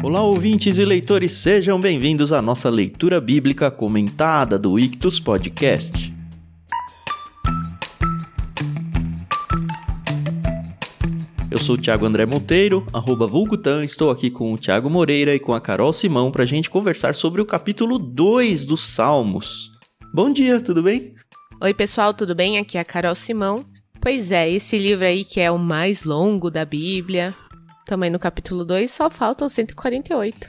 Olá, ouvintes e leitores, sejam bem-vindos à nossa leitura bíblica comentada do Ictus Podcast. Eu sou o Thiago André Monteiro, arroba Vulgutan, estou aqui com o Thiago Moreira e com a Carol Simão para a gente conversar sobre o capítulo 2 dos Salmos. Bom dia, tudo bem? Oi, pessoal, tudo bem? Aqui é a Carol Simão. Pois é, esse livro aí que é o mais longo da Bíblia, também no capítulo 2, só faltam 148.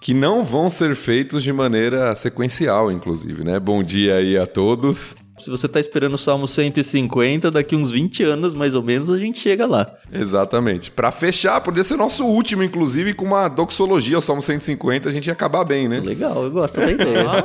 que não vão ser feitos de maneira sequencial, inclusive, né? Bom dia aí a todos. Se você está esperando o Salmo 150, daqui uns 20 anos, mais ou menos, a gente chega lá. Exatamente. Para fechar, poderia ser nosso último, inclusive, com uma doxologia, o Salmo 150, a gente ia acabar bem, né? Legal, eu gosto da ideia.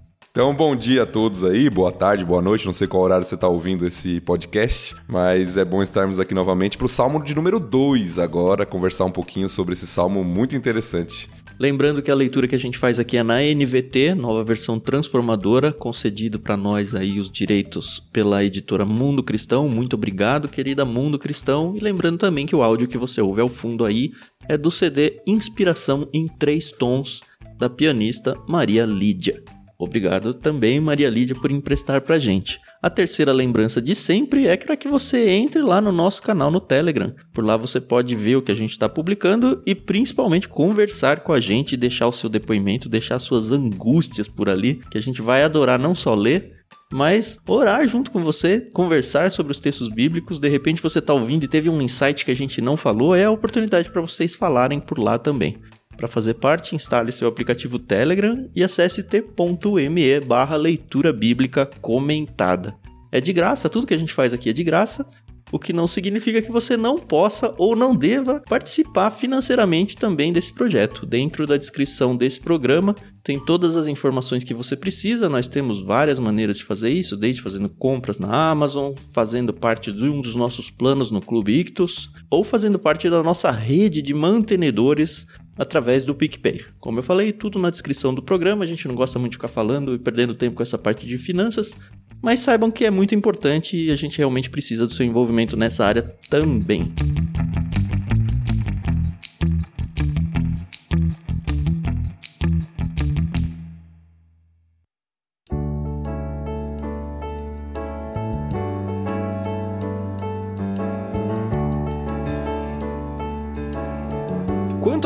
Então, bom dia a todos aí, boa tarde, boa noite, não sei qual horário você está ouvindo esse podcast, mas é bom estarmos aqui novamente para o Salmo de número 2 agora, conversar um pouquinho sobre esse salmo muito interessante. Lembrando que a leitura que a gente faz aqui é na NVT, nova versão transformadora, concedido para nós aí os direitos pela editora Mundo Cristão. Muito obrigado, querida Mundo Cristão. E lembrando também que o áudio que você ouve ao fundo aí é do CD Inspiração em Três Tons, da pianista Maria Lídia. Obrigado também, Maria Lídia, por emprestar pra gente. A terceira lembrança de sempre é para que você entre lá no nosso canal no Telegram. Por lá você pode ver o que a gente está publicando e principalmente conversar com a gente, deixar o seu depoimento, deixar suas angústias por ali, que a gente vai adorar não só ler, mas orar junto com você, conversar sobre os textos bíblicos. De repente você está ouvindo e teve um insight que a gente não falou, é a oportunidade para vocês falarem por lá também. Para fazer parte, instale seu aplicativo Telegram e acesse t.me barra leitura bíblica comentada. É de graça, tudo que a gente faz aqui é de graça, o que não significa que você não possa ou não deva participar financeiramente também desse projeto. Dentro da descrição desse programa tem todas as informações que você precisa. Nós temos várias maneiras de fazer isso, desde fazendo compras na Amazon, fazendo parte de um dos nossos planos no Clube Ictus, ou fazendo parte da nossa rede de mantenedores através do PicPay. Como eu falei, tudo na descrição do programa, a gente não gosta muito de ficar falando e perdendo tempo com essa parte de finanças, mas saibam que é muito importante e a gente realmente precisa do seu envolvimento nessa área também.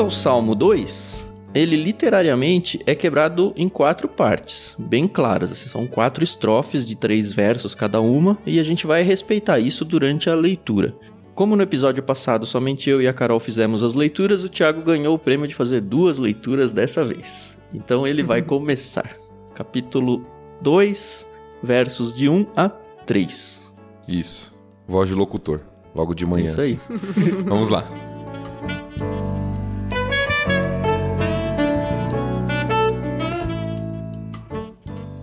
Quanto ao Salmo 2, ele literariamente é quebrado em quatro partes, bem claras. Assim, são quatro estrofes de três versos cada uma, e a gente vai respeitar isso durante a leitura. Como no episódio passado somente eu e a Carol fizemos as leituras, o Thiago ganhou o prêmio de fazer duas leituras dessa vez. Então ele vai começar. Capítulo 2, versos de 1 a 3. Isso. Voz de locutor. Logo de manhã. Isso aí. Assim. Vamos lá.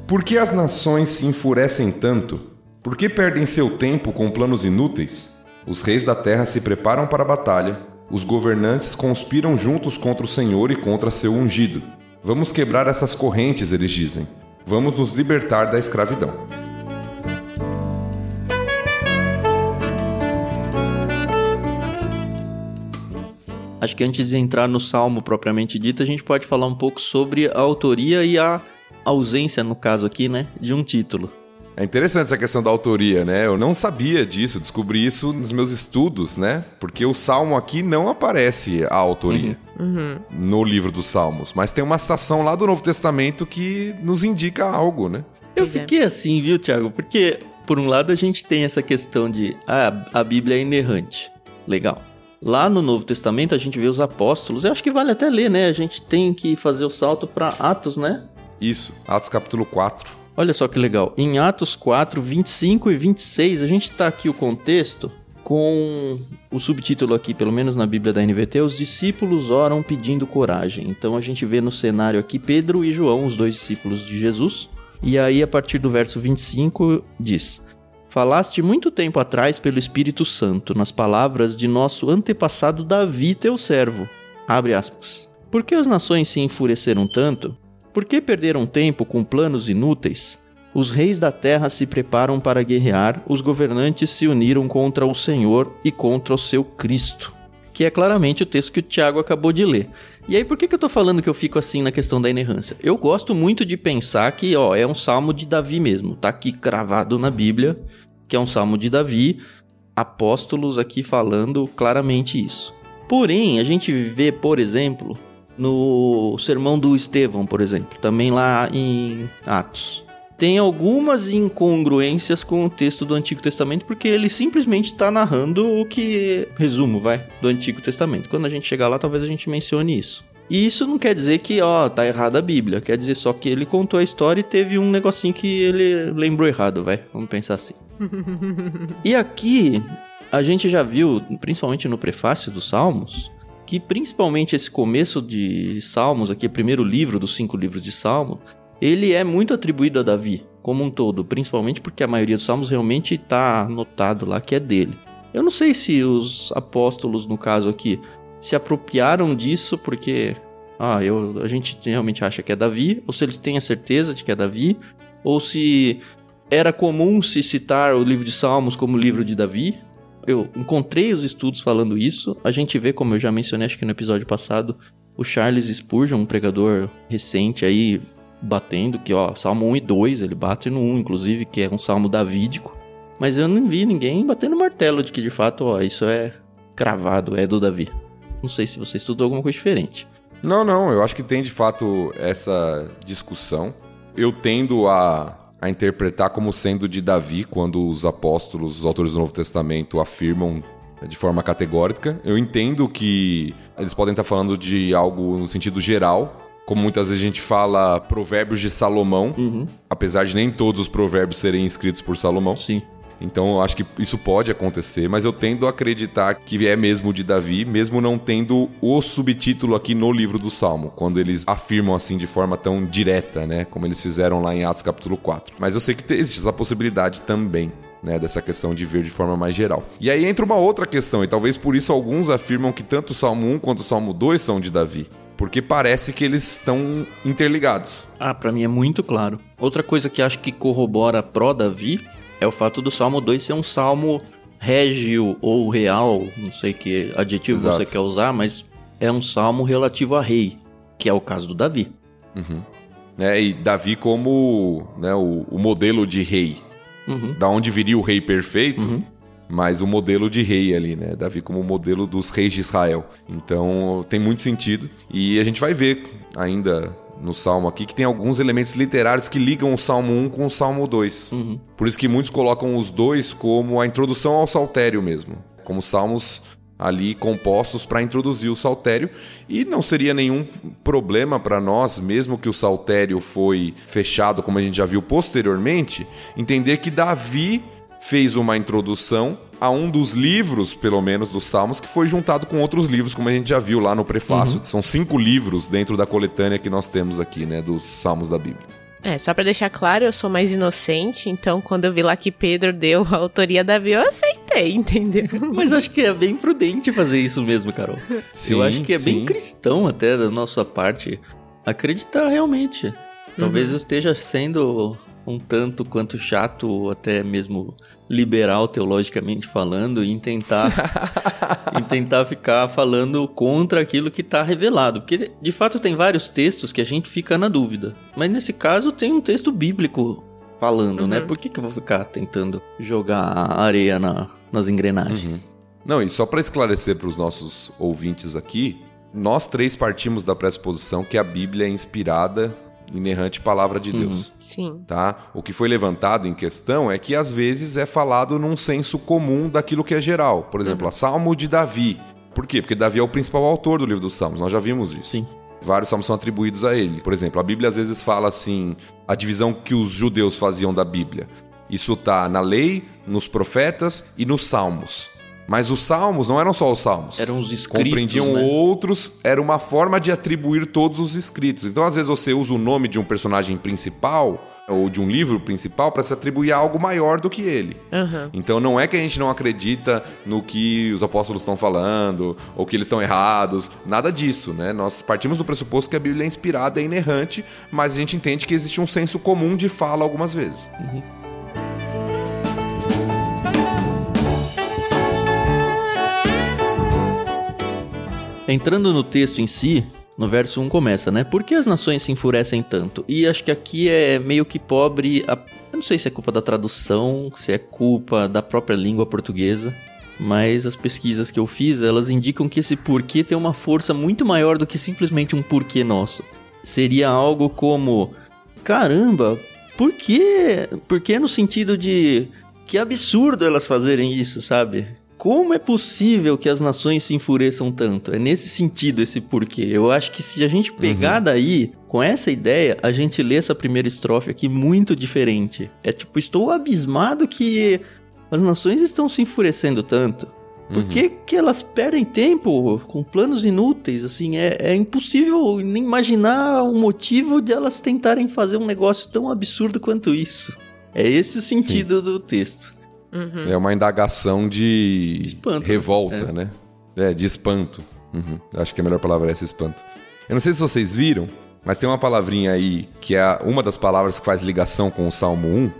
Por que as nações se enfurecem tanto? Por que perdem seu tempo com planos inúteis? Os reis da terra se preparam para a batalha, os governantes conspiram juntos contra o Senhor e contra seu ungido. Vamos quebrar essas correntes, eles dizem. Vamos nos libertar da escravidão. Acho que antes de entrar no salmo propriamente dito, a gente pode falar um pouco sobre a autoria e a ausência, no caso aqui, né, de um título. É interessante essa questão da autoria, né? Eu não sabia disso, descobri isso nos meus estudos, né? Porque o Salmo aqui não aparece a autoria uhum. Uhum. no livro dos Salmos, mas tem uma citação lá do Novo Testamento que nos indica algo, né? Eu fiquei assim, viu, Tiago? Porque, por um lado, a gente tem essa questão de ah, a Bíblia é inerrante. Legal. Lá no Novo Testamento a gente vê os apóstolos, eu acho que vale até ler, né? A gente tem que fazer o salto para Atos, né? Isso, Atos capítulo 4. Olha só que legal. Em Atos 4, 25 e 26, a gente está aqui o contexto com o subtítulo aqui, pelo menos na Bíblia da NVT, os discípulos oram pedindo coragem. Então a gente vê no cenário aqui Pedro e João, os dois discípulos de Jesus. E aí, a partir do verso 25, diz: Falaste muito tempo atrás pelo Espírito Santo, nas palavras de nosso antepassado Davi, teu servo. Abre aspas. Por que as nações se enfureceram tanto? Por que perderam tempo com planos inúteis? Os reis da terra se preparam para guerrear, os governantes se uniram contra o Senhor e contra o seu Cristo. Que é claramente o texto que o Tiago acabou de ler. E aí, por que, que eu tô falando que eu fico assim na questão da inerrância? Eu gosto muito de pensar que, ó, é um salmo de Davi mesmo. Tá aqui cravado na Bíblia, que é um salmo de Davi. Apóstolos aqui falando claramente isso. Porém, a gente vê, por exemplo, no sermão do Estevão, por exemplo, também lá em Atos. Tem algumas incongruências com o texto do Antigo Testamento, porque ele simplesmente está narrando o que. Resumo, vai, do Antigo Testamento. Quando a gente chegar lá, talvez a gente mencione isso. E isso não quer dizer que, ó, tá errada a Bíblia. Quer dizer só que ele contou a história e teve um negocinho que ele lembrou errado, vai. Vamos pensar assim. e aqui, a gente já viu, principalmente no prefácio dos Salmos, que principalmente esse começo de Salmos, aqui, primeiro livro dos cinco livros de Salmo, ele é muito atribuído a Davi, como um todo, principalmente porque a maioria dos Salmos realmente está anotado lá que é dele. Eu não sei se os apóstolos, no caso aqui, se apropriaram disso porque ah, eu, a gente realmente acha que é Davi, ou se eles têm a certeza de que é Davi, ou se era comum se citar o livro de Salmos como livro de Davi, eu encontrei os estudos falando isso. A gente vê, como eu já mencionei, acho que no episódio passado, o Charles Spurgeon, um pregador recente aí, batendo que, ó, Salmo 1 e 2, ele bate no 1, inclusive, que é um salmo davídico. Mas eu não vi ninguém batendo martelo de que, de fato, ó, isso é cravado, é do Davi. Não sei se você estudou alguma coisa diferente. Não, não, eu acho que tem de fato essa discussão. Eu tendo a a interpretar como sendo de Davi quando os apóstolos, os autores do Novo Testamento afirmam de forma categórica. Eu entendo que eles podem estar falando de algo no sentido geral, como muitas vezes a gente fala provérbios de Salomão, uhum. apesar de nem todos os provérbios serem escritos por Salomão. Sim. Então eu acho que isso pode acontecer, mas eu tendo a acreditar que é mesmo de Davi, mesmo não tendo o subtítulo aqui no livro do Salmo, quando eles afirmam assim de forma tão direta, né, como eles fizeram lá em Atos capítulo 4. Mas eu sei que existe essa possibilidade também. Né, dessa questão de ver de forma mais geral. E aí entra uma outra questão, e talvez por isso alguns afirmam que tanto o Salmo 1 quanto o Salmo 2 são de Davi porque parece que eles estão interligados. Ah, para mim é muito claro. Outra coisa que acho que corrobora pró Davi é o fato do Salmo 2 ser um salmo régio ou real, não sei que adjetivo Exato. você quer usar, mas é um salmo relativo a rei, que é o caso do Davi. Uhum. É, e Davi como né, o, o modelo de rei. Uhum. Da onde viria o rei perfeito, uhum. mas o modelo de rei ali, né? Davi como modelo dos reis de Israel. Então tem muito sentido. E a gente vai ver ainda no Salmo aqui que tem alguns elementos literários que ligam o Salmo 1 com o Salmo 2. Uhum. Por isso que muitos colocam os dois como a introdução ao saltério mesmo, como salmos ali compostos para introduzir o saltério e não seria nenhum problema para nós, mesmo que o saltério foi fechado, como a gente já viu posteriormente, entender que Davi fez uma introdução a um dos livros, pelo menos, dos Salmos, que foi juntado com outros livros, como a gente já viu lá no prefácio. Uhum. São cinco livros dentro da coletânea que nós temos aqui, né, dos Salmos da Bíblia. É, só para deixar claro, eu sou mais inocente, então quando eu vi lá que Pedro deu a autoria da Bíblia, eu aceitei, entendeu? Mas acho que é bem prudente fazer isso mesmo, Carol. Sim, eu acho que é sim. bem cristão até da nossa parte acreditar realmente. Talvez uhum. eu esteja sendo um tanto quanto chato, até mesmo liberal teologicamente falando, em tentar, em tentar ficar falando contra aquilo que está revelado. Porque de fato tem vários textos que a gente fica na dúvida. Mas nesse caso tem um texto bíblico falando, né? uhum. né? Por que, que eu vou ficar tentando jogar areia na, nas engrenagens? Uhum. Não, e só para esclarecer para os nossos ouvintes aqui, nós três partimos da pressuposição que a Bíblia é inspirada inerrante palavra de Deus. Uhum. Sim. Tá? O que foi levantado em questão é que às vezes é falado num senso comum daquilo que é geral. Por exemplo, uhum. a Salmo de Davi. Por quê? Porque Davi é o principal autor do livro dos Salmos. Nós já vimos isso. Sim. Vários salmos são atribuídos a ele. Por exemplo, a Bíblia às vezes fala assim, a divisão que os judeus faziam da Bíblia. Isso está na lei, nos profetas e nos salmos. Mas os salmos não eram só os salmos. Eram os escritos. Compreendiam né? outros, era uma forma de atribuir todos os escritos. Então, às vezes, você usa o nome de um personagem principal ou de um livro principal para se atribuir a algo maior do que ele. Aham. Então não é que a gente não acredita no que os apóstolos estão falando ou que eles estão errados, nada disso, né? Nós partimos do pressuposto que a Bíblia é inspirada, é inerrante, mas a gente entende que existe um senso comum de fala algumas vezes. Entrando no texto em si, no verso 1 começa, né? Por que as nações se enfurecem tanto? E acho que aqui é meio que pobre. A... Eu não sei se é culpa da tradução, se é culpa da própria língua portuguesa. Mas as pesquisas que eu fiz, elas indicam que esse porquê tem uma força muito maior do que simplesmente um porquê nosso. Seria algo como: caramba, por quê? Por que no sentido de que absurdo elas fazerem isso, sabe? Como é possível que as nações se enfureçam tanto? É nesse sentido esse porquê. Eu acho que se a gente pegar daí, com essa ideia, a gente lê essa primeira estrofe aqui muito diferente. É tipo, estou abismado que as nações estão se enfurecendo tanto. Por que, que elas perdem tempo com planos inúteis? Assim, é, é impossível nem imaginar o motivo de elas tentarem fazer um negócio tão absurdo quanto isso. É esse o sentido do texto. Uhum. É uma indagação de Espanto, revolta, é. né? É, de espanto. Uhum. Acho que a melhor palavra é esse espanto. Eu não sei se vocês viram, mas tem uma palavrinha aí que é uma das palavras que faz ligação com o Salmo 1.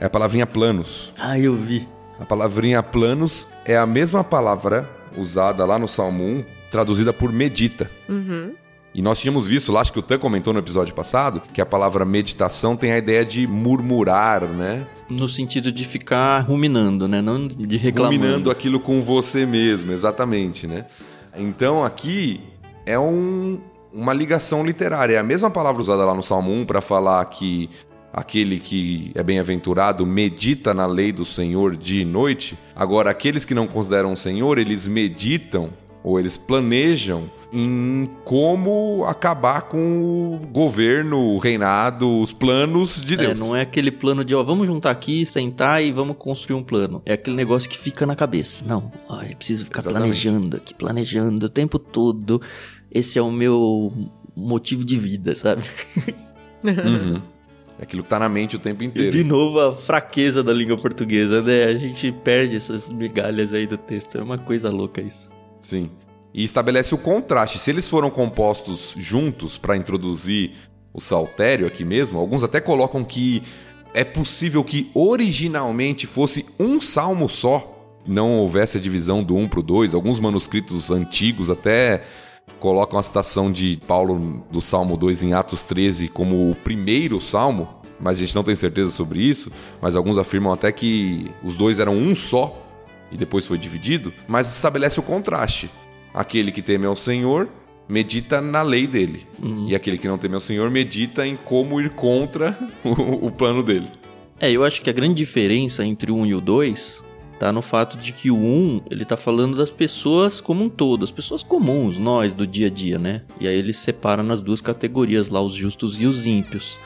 É a palavrinha planos. Ah, eu vi. A palavrinha planos é a mesma palavra usada lá no Salmo 1, traduzida por medita. Uhum. E nós tínhamos visto lá, acho que o Tan comentou no episódio passado, que a palavra meditação tem a ideia de murmurar, né? No sentido de ficar ruminando, né? Não de reclamando. Ruminando aquilo com você mesmo, exatamente, né? Então aqui é um- uma ligação literária. É a mesma palavra usada lá no Salmo 1 para falar que aquele que é bem-aventurado medita na lei do Senhor dia e noite. Agora, aqueles que não consideram o Senhor, eles meditam ou eles planejam em como acabar com o governo, o reinado, os planos de É, Deus. não é aquele plano de, ó, vamos juntar aqui, sentar e vamos construir um plano. É aquele negócio que fica na cabeça. Não, ó, eu preciso ficar Exatamente. planejando aqui, planejando o tempo todo. Esse é o meu motivo de vida, sabe? Uhum. É aquilo que tá na mente o tempo E inteiro. de novo a fraqueza da língua portuguesa, né? A gente perde essas migalhas aí do texto. É uma coisa louca isso. Sim. E estabelece o contraste. Se eles foram compostos juntos para introduzir o saltério aqui mesmo, alguns até colocam que é possível que originalmente fosse um salmo só, não houvesse a divisão do 1 para o 2. Alguns manuscritos antigos até colocam a citação de Paulo do Salmo 2 em Atos 13 como o primeiro salmo, mas a gente não tem certeza sobre isso. Mas alguns afirmam até que os dois eram um só e depois foi dividido, mas estabelece o contraste. Aquele que teme ao Senhor medita na lei dele, e aquele que não teme ao Senhor medita em como ir contra o, o plano dele. É, eu acho que a grande diferença entre o 1 e o 2 tá no fato de que o 1, ele tá falando das pessoas como um todo, as pessoas comuns, nós do dia a dia, né? E aí ele separa nas duas categorias lá, os justos e os ímpios.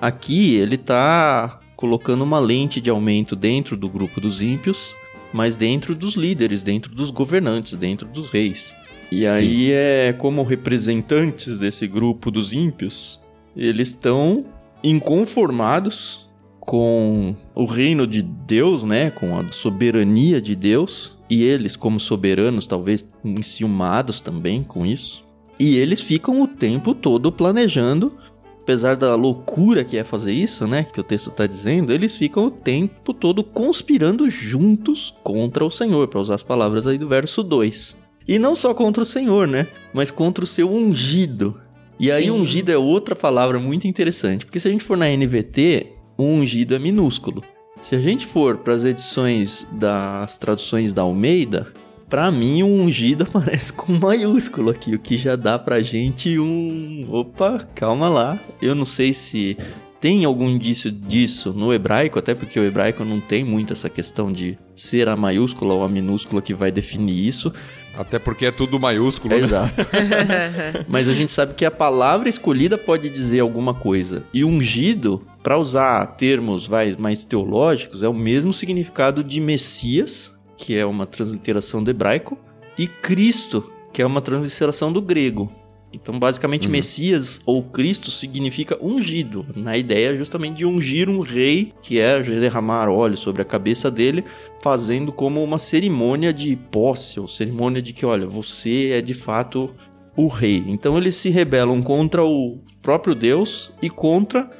Aqui ele tá colocando uma lente de aumento dentro do grupo dos ímpios, mas dentro dos líderes, dentro dos governantes, dentro dos reis. E aí é como representantes desse grupo dos ímpios, eles estão inconformados com o reino de Deus, né, com a soberania de Deus, e eles como soberanos talvez enciumados também com isso. E eles ficam o tempo todo planejando, apesar da loucura que é fazer isso, né, que o texto está dizendo, eles ficam o tempo todo conspirando juntos contra o Senhor, para usar as palavras aí do verso 2. E não só contra o Senhor, né, mas contra o seu ungido. E aí, Sim. ungido é outra palavra muito interessante, porque se a gente for na NVT, o ungido é minúsculo. Se a gente for para as edições das traduções da Almeida, para mim o ungido aparece com maiúsculo aqui, o que já dá pra gente um. Opa, calma lá. Eu não sei se tem algum indício disso no hebraico, até porque o hebraico não tem muito essa questão de ser a maiúscula ou a minúscula que vai definir isso. Até porque é tudo maiúsculo, né? Exato. Mas a gente sabe que a palavra escolhida pode dizer alguma coisa. E ungido, para usar termos mais teológicos, é o mesmo significado de Messias, que é uma transliteração do hebraico, e Cristo, que é uma transliteração do grego. Então, basicamente, Uhum. Messias ou Cristo significa ungido, na ideia justamente de ungir um rei, que é derramar óleo sobre a cabeça dele, fazendo como uma cerimônia de posse, ou cerimônia de que, olha, você é de fato o rei. Então, eles se rebelam contra o próprio Deus e contra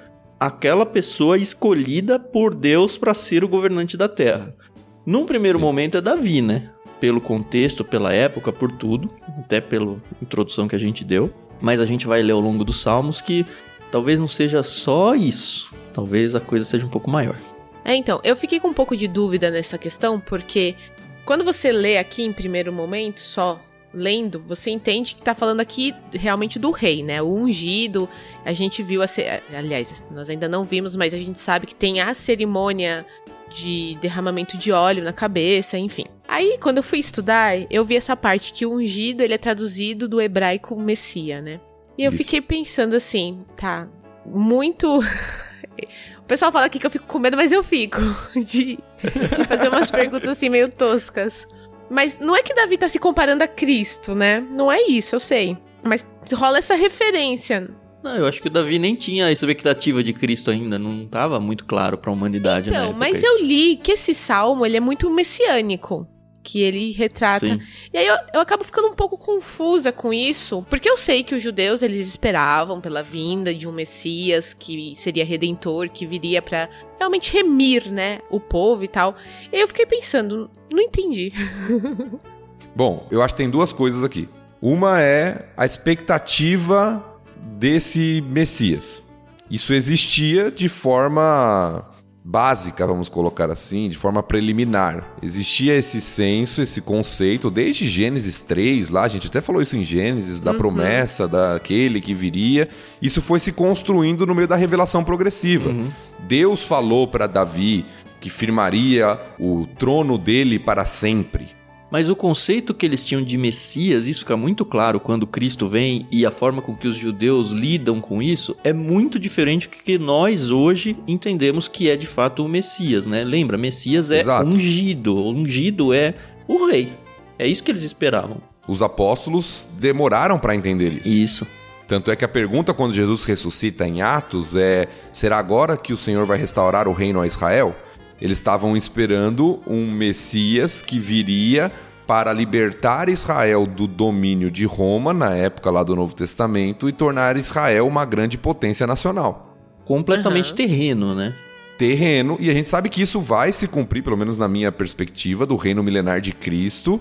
aquela pessoa escolhida por Deus para ser o governante da terra. Num primeiro Sim. momento é Davi, né? Pelo contexto, pela época, por tudo, até pela introdução que a gente deu. Mas a gente vai ler ao longo dos Salmos que talvez não seja só isso. Talvez a coisa seja um pouco maior. É, então, eu fiquei com um pouco de dúvida nessa questão, porque quando você lê aqui em primeiro momento, só lendo, você entende que tá falando aqui realmente do rei, né? O ungido. A gente viu a. ce- Aliás, nós ainda não vimos, mas a gente sabe que tem a cerimônia de derramamento de óleo na cabeça, enfim. Aí, quando eu fui estudar, eu vi essa parte que o ungido ele é traduzido do hebraico Messia, né? E eu Isso. fiquei pensando assim, tá, muito. O pessoal fala aqui que eu fico com medo, mas eu fico. De, de fazer umas perguntas assim meio toscas. Mas não é que Davi tá se comparando a Cristo, né? Não é isso, eu sei. Mas rola essa referência. Não, eu acho que o Davi nem tinha a expectativa de Cristo ainda, não estava muito claro para a humanidade Então, mas isso. eu li que esse salmo, ele é muito messiânico. Que ele retrata Sim. E aí eu, eu acabo ficando um pouco confusa com isso, porque eu sei que os judeus eles esperavam pela vinda de um Messias que seria redentor, que viria pra realmente remir, né, o povo e tal. E aí eu fiquei pensando, não entendi. Bom, eu acho que tem duas coisas aqui. Uma é a expectativa desse Messias. Isso existia de forma básica, vamos colocar assim, de forma preliminar. Existia esse senso, esse conceito, desde Gênesis 3, lá, a gente até falou isso em Gênesis, da Uhum. promessa daquele que viria. Isso foi se construindo no meio da revelação progressiva. Uhum. Deus falou para Davi que firmaria o trono dele para sempre. Mas o conceito que eles tinham de Messias, isso fica muito claro quando Cristo vem e a forma com que os judeus lidam com isso é muito diferente do que nós hoje entendemos que é de fato o Messias, né? Lembra, Messias é Exato. ungido, ungido é o rei. É isso que eles esperavam. Os apóstolos demoraram para entender isso. Isso. Tanto é que a pergunta quando Jesus ressuscita em Atos é: será agora que o Senhor vai restaurar o reino a Israel? Eles estavam esperando um Messias que viria para libertar Israel do domínio de Roma, na época lá do Novo Testamento, e tornar Israel uma grande potência nacional. Completamente Aham. terreno, né? terreno, e a gente sabe que isso vai se cumprir, pelo menos na minha perspectiva, do reino milenar de Cristo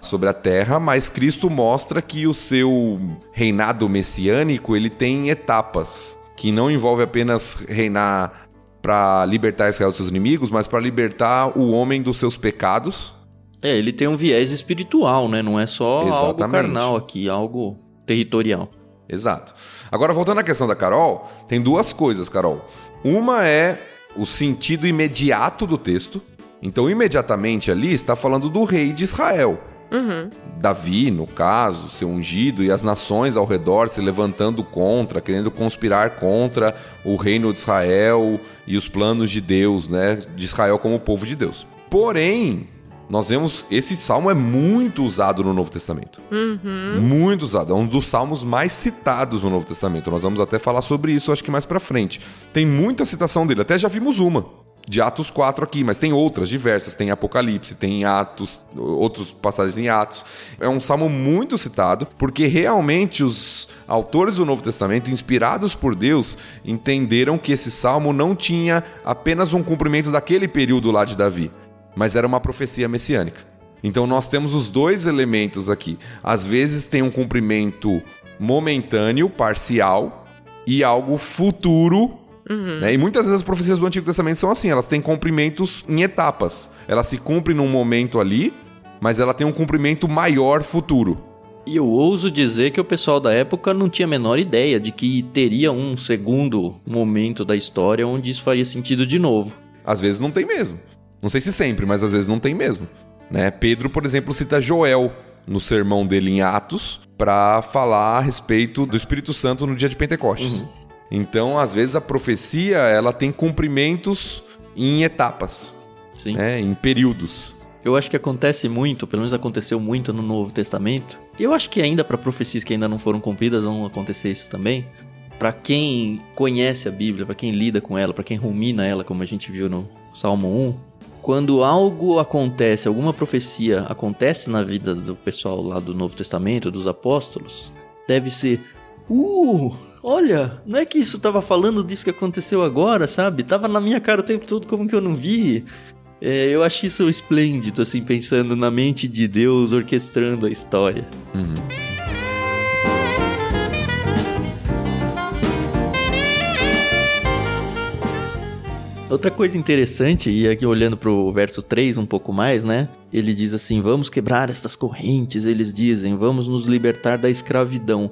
sobre a terra, mas Cristo mostra que o seu reinado messiânico, ele tem etapas, que não envolve apenas reinar para libertar Israel dos seus inimigos, mas para libertar o homem dos seus pecados. É, ele tem um viés espiritual, né? Não é só algo Exatamente. carnal aqui, algo territorial. Exato. Agora, voltando à questão da Carol, tem duas coisas, Carol. Uma é o sentido imediato do texto. Então, imediatamente ali está falando do rei de Israel. Uhum. Davi, no caso, ser ungido, e as nações ao redor se levantando contra, querendo conspirar contra o reino de Israel e os planos de Deus, né? De Israel como povo de Deus. Porém, nós vemos esse salmo é muito usado no Novo Testamento. Uhum. Muito usado. É um dos salmos mais citados no Novo Testamento. Nós vamos até falar sobre isso, acho que mais pra frente. Tem muita citação dele. Até já vimos uma. De Atos 4 aqui, mas tem outras diversas. Tem Apocalipse, tem Atos, outros passagens em Atos. É um salmo muito citado, porque realmente os autores do Novo Testamento, inspirados por Deus, entenderam que esse salmo não tinha apenas um cumprimento daquele período lá de Davi, mas era uma profecia messiânica. Então nós temos os dois elementos aqui. Às vezes tem um cumprimento momentâneo, parcial, e algo futuro. Né? E muitas vezes as profecias do Antigo Testamento são assim, elas têm cumprimentos em etapas. Ela se cumpre num momento ali, mas ela tem um cumprimento maior futuro. E eu ouso dizer que o pessoal da época não tinha a menor ideia de que teria um segundo momento da história onde isso faria sentido de novo. Às vezes não tem mesmo. Não sei se sempre, mas às vezes não tem mesmo. Né? Pedro, por exemplo, cita Joel no sermão dele em Atos para falar a respeito do Espírito Santo no dia de Pentecostes. Então, às vezes a profecia ela tem cumprimentos em etapas, Sim. né? em períodos. Eu acho que acontece muito, pelo menos aconteceu muito no Novo Testamento. E eu acho que ainda para profecias que ainda não foram cumpridas vão acontecer isso também. Para quem conhece a Bíblia, para quem lida com ela, para quem rumina ela, como a gente viu no Salmo 1, quando algo acontece, alguma profecia acontece na vida do pessoal lá do Novo Testamento, dos apóstolos, deve ser: "Uh, olha, não é que isso tava falando disso que aconteceu agora, sabe? Tava na minha cara o tempo todo, como que eu não vi?" É, eu acho isso esplêndido, assim, pensando na mente de Deus orquestrando a história. Uhum. Outra coisa interessante, e aqui olhando pro verso 3 um pouco mais, né? Ele diz assim: Vamos quebrar estas correntes, eles dizem, vamos nos libertar da escravidão.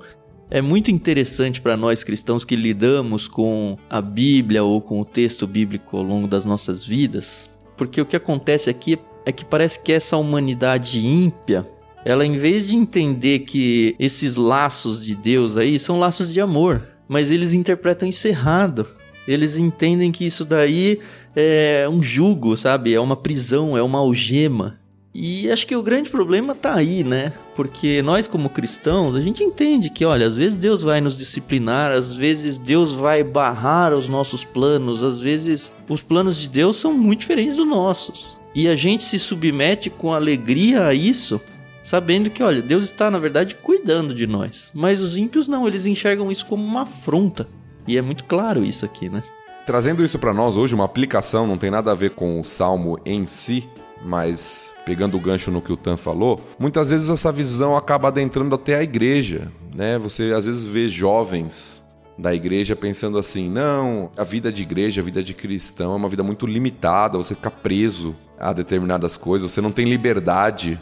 É muito interessante para nós cristãos que lidamos com a Bíblia ou com o texto bíblico ao longo das nossas vidas, porque o que acontece aqui é que parece que essa humanidade ímpia, ela em vez de entender que esses laços de Deus aí são laços de amor, mas eles interpretam isso errado. Eles entendem que isso daí é um jugo, sabe? É uma prisão, é uma algema. E acho que o grande problema tá aí, né? Porque nós, como cristãos, a gente entende que, olha, às vezes Deus vai nos disciplinar, às vezes Deus vai barrar os nossos planos, às vezes os planos de Deus são muito diferentes dos nossos. E a gente se submete com alegria a isso, sabendo que, olha, Deus está, na verdade, cuidando de nós. Mas os ímpios não, eles enxergam isso como uma afronta. E é muito claro isso aqui, né? Trazendo isso para nós hoje, uma aplicação, não tem nada a ver com o salmo em si, mas pegando o gancho no que o Tan falou, muitas vezes essa visão acaba adentrando até a igreja, né? Você às vezes vê jovens da igreja pensando assim: não, a vida de igreja, a vida de cristão é uma vida muito limitada, você fica preso a determinadas coisas, você não tem liberdade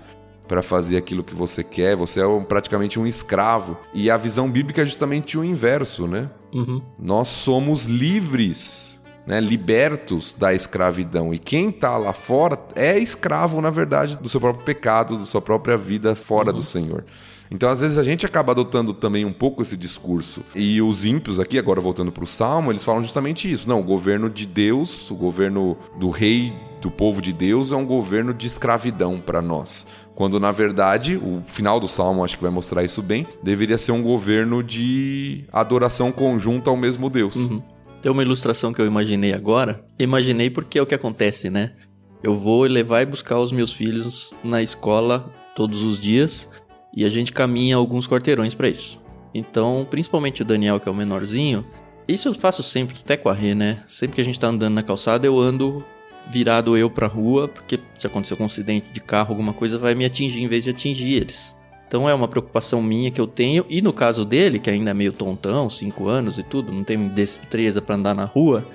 para fazer aquilo que você quer, você é praticamente um escravo. E a visão bíblica é justamente o inverso, né? Uhum. Nós somos livres. Né, libertos da escravidão. E quem está lá fora é escravo, na verdade, do seu próprio pecado, da sua própria vida fora uhum. do Senhor. Então, às vezes, a gente acaba adotando também um pouco esse discurso. E os ímpios aqui, agora voltando para o Salmo, eles falam justamente isso. Não, o governo de Deus, o governo do rei do povo de Deus é um governo de escravidão para nós. Quando na verdade, o final do salmo acho que vai mostrar isso bem, deveria ser um governo de adoração conjunta ao mesmo Deus. Uhum. Tem uma ilustração que eu imaginei agora. Imaginei porque é o que acontece, né? Eu vou levar e buscar os meus filhos na escola todos os dias e a gente caminha alguns quarteirões para isso. Então, principalmente o Daniel, que é o menorzinho, isso eu faço sempre, até com a Rê, né? Sempre que a gente tá andando na calçada, eu ando virado eu pra rua, porque se acontecer algum acidente de carro, alguma coisa, vai me atingir em vez de atingir eles. Então é uma preocupação minha que eu tenho, e no caso dele, que ainda é meio tontão, 5 anos e tudo, não tem destreza para andar na rua,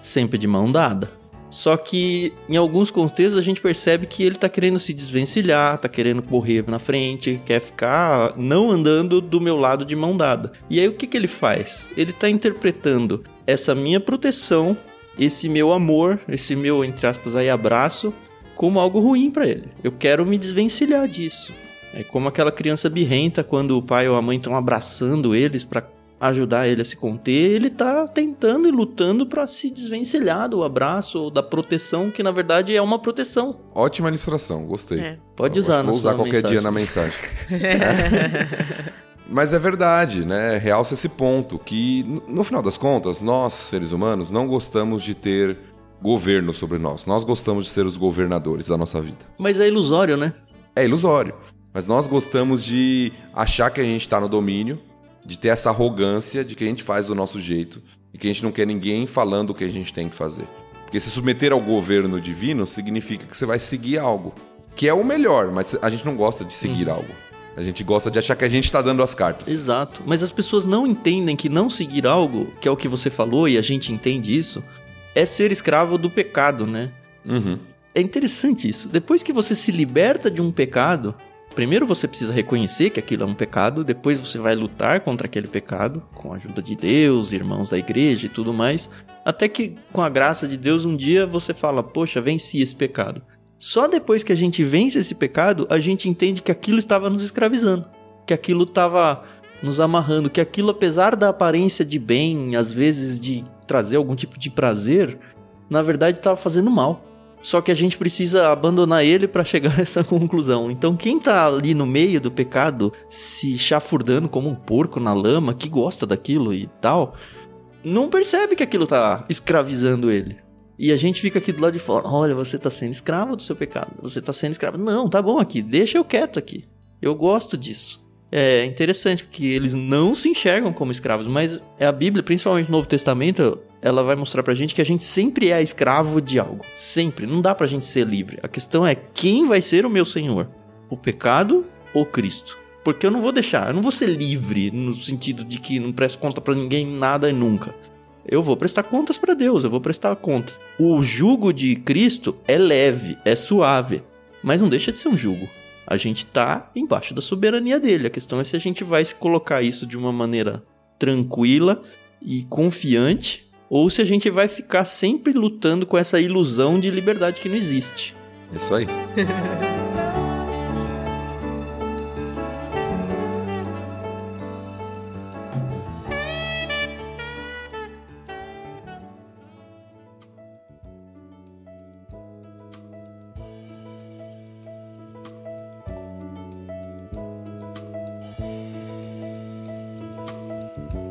sempre de mão dada. Só que em alguns contextos a gente percebe que ele tá querendo se desvencilhar, tá querendo correr na frente, quer ficar não andando do meu lado de mão dada. E aí o que, que ele faz? Ele tá interpretando essa minha proteção esse meu amor, esse meu, entre aspas, aí, abraço, como algo ruim para ele. Eu quero me desvencilhar disso. É como aquela criança birrenta quando o pai ou a mãe estão abraçando eles para ajudar ele a se conter, ele tá tentando e lutando para se desvencilhar do abraço ou da proteção, que na verdade é uma proteção. Ótima ilustração, gostei. É. Pode usar, Vou usar qualquer mensagem. dia na mensagem. Mas é verdade, né? Realça esse ponto que, no final das contas, nós, seres humanos, não gostamos de ter governo sobre nós. Nós gostamos de ser os governadores da nossa vida. Mas é ilusório, né? É ilusório. Mas nós gostamos de achar que a gente está no domínio, de ter essa arrogância de que a gente faz do nosso jeito e que a gente não quer ninguém falando o que a gente tem que fazer. Porque se submeter ao governo divino significa que você vai seguir algo, que é o melhor, mas a gente não gosta de seguir uhum. algo. A gente gosta de achar que a gente está dando as cartas. Exato. Mas as pessoas não entendem que não seguir algo, que é o que você falou e a gente entende isso, é ser escravo do pecado, né? Uhum. É interessante isso. Depois que você se liberta de um pecado, primeiro você precisa reconhecer que aquilo é um pecado, depois você vai lutar contra aquele pecado, com a ajuda de Deus, irmãos da igreja e tudo mais, até que com a graça de Deus um dia você fala: Poxa, venci esse pecado. Só depois que a gente vence esse pecado, a gente entende que aquilo estava nos escravizando, que aquilo estava nos amarrando, que aquilo, apesar da aparência de bem, às vezes de trazer algum tipo de prazer, na verdade estava fazendo mal. Só que a gente precisa abandonar ele para chegar a essa conclusão. Então, quem tá ali no meio do pecado, se chafurdando como um porco na lama, que gosta daquilo e tal, não percebe que aquilo tá escravizando ele. E a gente fica aqui do lado de fora: olha, você tá sendo escravo do seu pecado, você tá sendo escravo. Não, tá bom aqui, deixa eu quieto aqui. Eu gosto disso. É interessante porque eles não se enxergam como escravos, mas é a Bíblia, principalmente no Novo Testamento, ela vai mostrar pra gente que a gente sempre é escravo de algo. Sempre. Não dá pra gente ser livre. A questão é quem vai ser o meu Senhor? O pecado ou Cristo? Porque eu não vou deixar, eu não vou ser livre no sentido de que não presto conta para ninguém nada e nunca. Eu vou prestar contas para Deus, eu vou prestar conta. O jugo de Cristo é leve, é suave, mas não deixa de ser um jugo. A gente tá embaixo da soberania dele. A questão é se a gente vai se colocar isso de uma maneira tranquila e confiante ou se a gente vai ficar sempre lutando com essa ilusão de liberdade que não existe. Isso aí.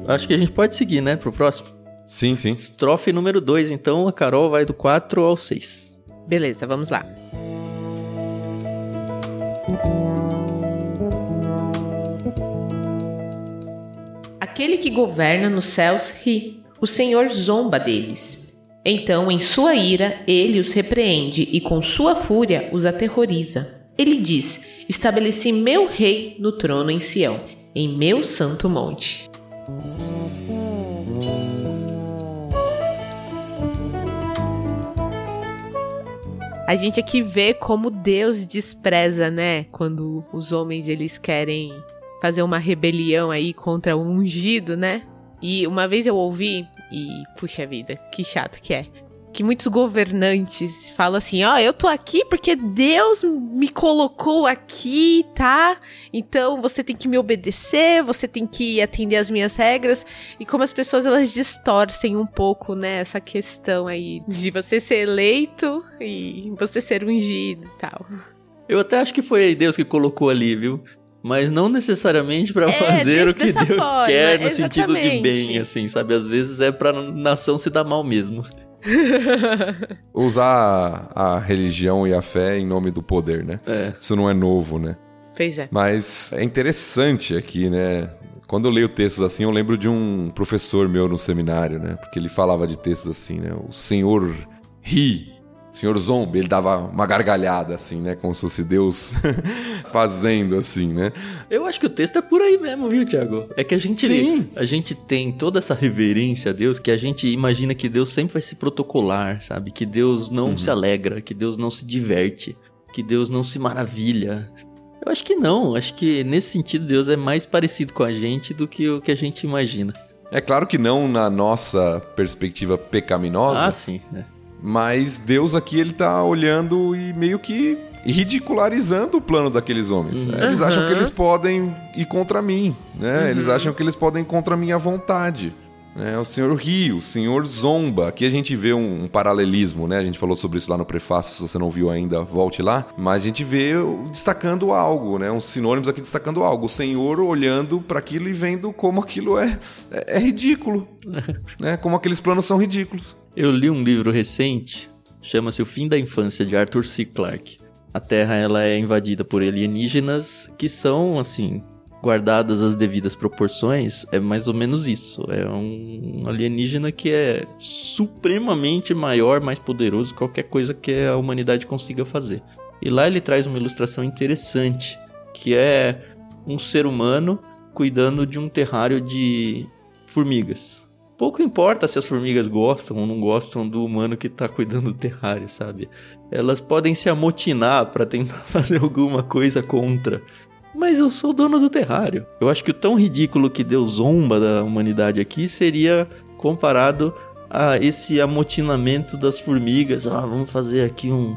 Acho que a gente pode seguir, né, pro próximo. Sim, sim. Estrofe número 2, então a Carol vai do 4 ao 6. Beleza, vamos lá. Aquele que governa nos céus ri, o Senhor zomba deles. Então, em sua ira, ele os repreende e com sua fúria os aterroriza. Ele diz: Estabeleci meu rei no trono em Sião, em meu santo monte. A gente aqui vê como Deus despreza, né? Quando os homens eles querem fazer uma rebelião aí contra o ungido, né? E uma vez eu ouvi, e puxa vida, que chato que é que muitos governantes falam assim: ó, oh, eu tô aqui porque Deus me colocou aqui, tá? Então você tem que me obedecer, você tem que atender as minhas regras. E como as pessoas elas distorcem um pouco, né, essa questão aí de você ser eleito e você ser ungido e tal. Eu até acho que foi Deus que colocou ali, viu? Mas não necessariamente para é, fazer o que Deus forma, quer no exatamente. sentido de bem, assim, sabe? Às vezes é pra nação se dar mal mesmo. Usar a religião e a fé em nome do poder, né? É. Isso não é novo, né? Pois é. Mas é interessante aqui, né? Quando eu leio textos assim, eu lembro de um professor meu no seminário, né? Porque ele falava de textos assim, né? O Senhor ri Senhor Zombie, ele dava uma gargalhada, assim, né? Como se fosse Deus fazendo, assim, né? Eu acho que o texto é por aí mesmo, viu, Tiago? É que a gente, Sim. a gente tem toda essa reverência a Deus que a gente imagina que Deus sempre vai se protocolar, sabe? Que Deus não uhum. se alegra, que Deus não se diverte, que Deus não se maravilha. Eu acho que não. Acho que nesse sentido Deus é mais parecido com a gente do que o que a gente imagina. É claro que não na nossa perspectiva pecaminosa. Ah, sim. É. Mas Deus aqui ele tá olhando e meio que ridicularizando o plano daqueles homens. Uhum. Eles acham que eles podem ir contra mim, né? Uhum. Eles acham que eles podem ir contra a minha vontade. Né? O Senhor ri, o Senhor zomba. Aqui a gente vê um, um, paralelismo, né? A gente falou sobre isso lá no prefácio, se você não viu ainda, volte lá. Mas a gente vê destacando algo, né? Uns sinônimos aqui destacando algo. O Senhor olhando para aquilo e vendo como aquilo é, é, é ridículo, né? Como aqueles planos são ridículos. Eu li um livro recente, chama-se O Fim da Infância, de Arthur C. Clarke. A Terra ela é invadida por alienígenas que são, assim, guardadas as devidas proporções, é mais ou menos isso. É um alienígena que é supremamente maior, mais poderoso que qualquer coisa que a humanidade consiga fazer. E lá ele traz uma ilustração interessante, que é um ser humano cuidando de um terrário de formigas. Pouco importa se as formigas gostam ou não gostam do humano que está cuidando do terrário, sabe? Elas podem se amotinar para tentar fazer alguma coisa contra. Mas eu sou dono do terrário. Eu acho que o tão ridículo que Deus zomba da humanidade aqui seria comparado a esse amotinamento das formigas. Ah, vamos fazer aqui um,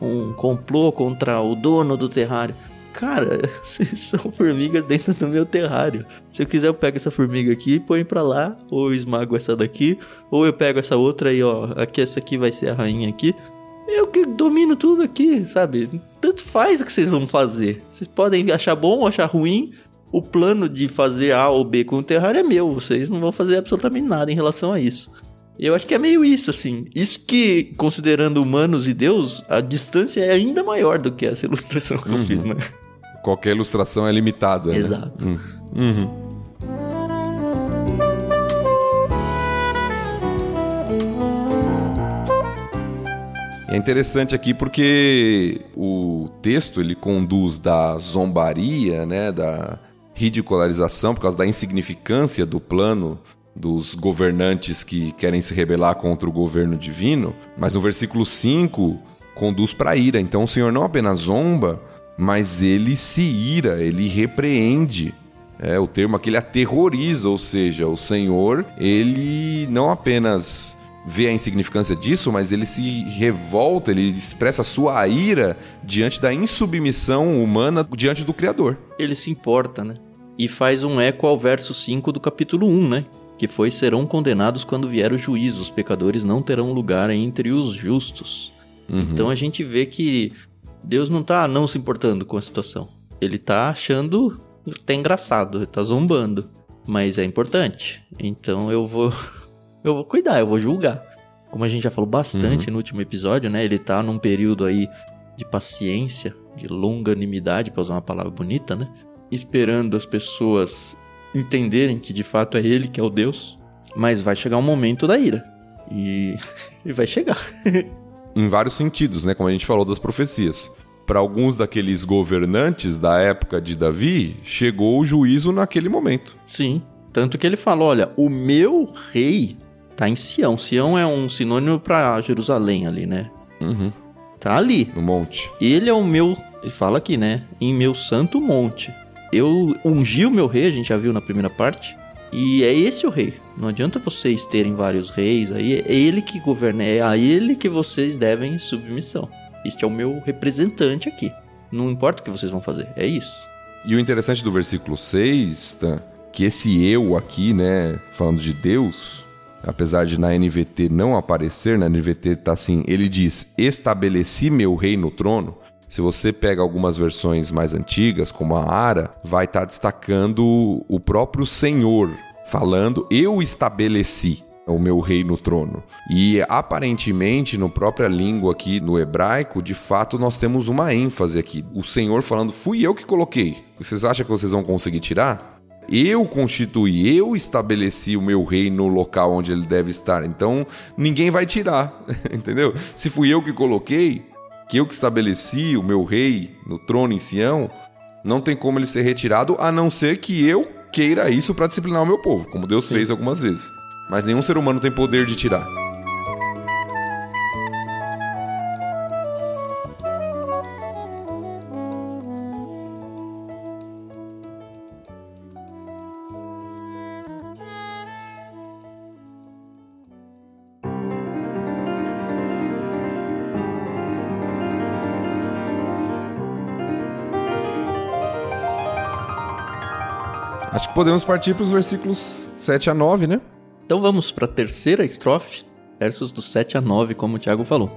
um complô contra o dono do terrário. Cara, são formigas dentro do meu terrário. Se eu quiser, eu pego essa formiga aqui e põe pra lá, ou eu esmago essa daqui, ou eu pego essa outra e ó, aqui essa aqui vai ser a rainha aqui. Eu que domino tudo aqui, sabe? Tanto faz o que vocês vão fazer. Vocês podem achar bom ou achar ruim. O plano de fazer A ou B com o terrário é meu. Vocês não vão fazer absolutamente nada em relação a isso. Eu acho que é meio isso, assim. Isso que, considerando humanos e Deus, a distância é ainda maior do que essa ilustração que Uhum. eu fiz, né? Qualquer ilustração é limitada. né? Exato. Hum. Uhum. É interessante aqui porque o texto ele conduz da zombaria, né, da ridicularização por causa da insignificância do plano dos governantes que querem se rebelar contra o governo divino, mas no versículo 5 conduz para a ira. Então o Senhor não apenas zomba, mas ele se ira, ele repreende. É o termo aqui, ele aterroriza, ou seja, o Senhor, ele não apenas vê a insignificância disso, mas ele se revolta, ele expressa sua ira diante da insubmissão humana diante do Criador. Ele se importa, né? E faz um eco ao verso 5 do capítulo 1, né? Que foi: serão condenados quando vier o juízo, os pecadores não terão lugar entre os justos. Uhum. Então a gente vê que Deus não tá não se importando com a situação. Ele tá achando até engraçado, ele tá zombando. Mas é importante. Então eu vou. Eu vou cuidar, eu vou julgar. Como a gente já falou bastante no último episódio, né? Ele tá num período aí de paciência, de longanimidade, pra usar uma palavra bonita, né? Esperando as pessoas entenderem que de fato é ele que é o Deus. Mas vai chegar um momento da ira. E, e vai chegar. em vários sentidos, né? Como a gente falou das profecias. Para alguns daqueles governantes da época de Davi, chegou o juízo naquele momento. Sim. Tanto que ele fala: olha, o meu rei tá em Sião. Sião é um sinônimo pra Jerusalém ali, né? Uhum. Tá ali. No monte. Ele é o meu. Ele fala aqui, né? Em meu santo monte. Eu ungi o meu rei, a gente já viu na primeira parte. E é esse o rei. Não adianta vocês terem vários reis aí. É ele que governa. É a ele que vocês devem submissão. Este é o meu representante aqui. Não importa o que vocês vão fazer. É isso. E o interessante do versículo 6, tá? que esse eu aqui, né, falando de Deus, apesar de na NVT não aparecer, na NVT tá assim, ele diz: "Estabeleci meu rei no trono". Se você pega algumas versões mais antigas, como a Ara, vai estar destacando o próprio Senhor falando: "Eu estabeleci" o meu rei no trono. E aparentemente, no própria língua aqui, no hebraico, de fato nós temos uma ênfase aqui. O Senhor falando, fui eu que coloquei. Vocês acham que vocês vão conseguir tirar? Eu constituí, eu estabeleci o meu rei no local onde ele deve estar. Então, ninguém vai tirar, entendeu? Se fui eu que coloquei, que eu que estabeleci o meu rei no trono em Sião, não tem como ele ser retirado, a não ser que eu queira isso para disciplinar o meu povo, como Deus Sim. fez algumas vezes. Mas nenhum ser humano tem poder de tirar. Acho que podemos partir para os versículos 7 a 9, né? Então vamos para a terceira estrofe, versos do 7 a 9, como o Thiago falou.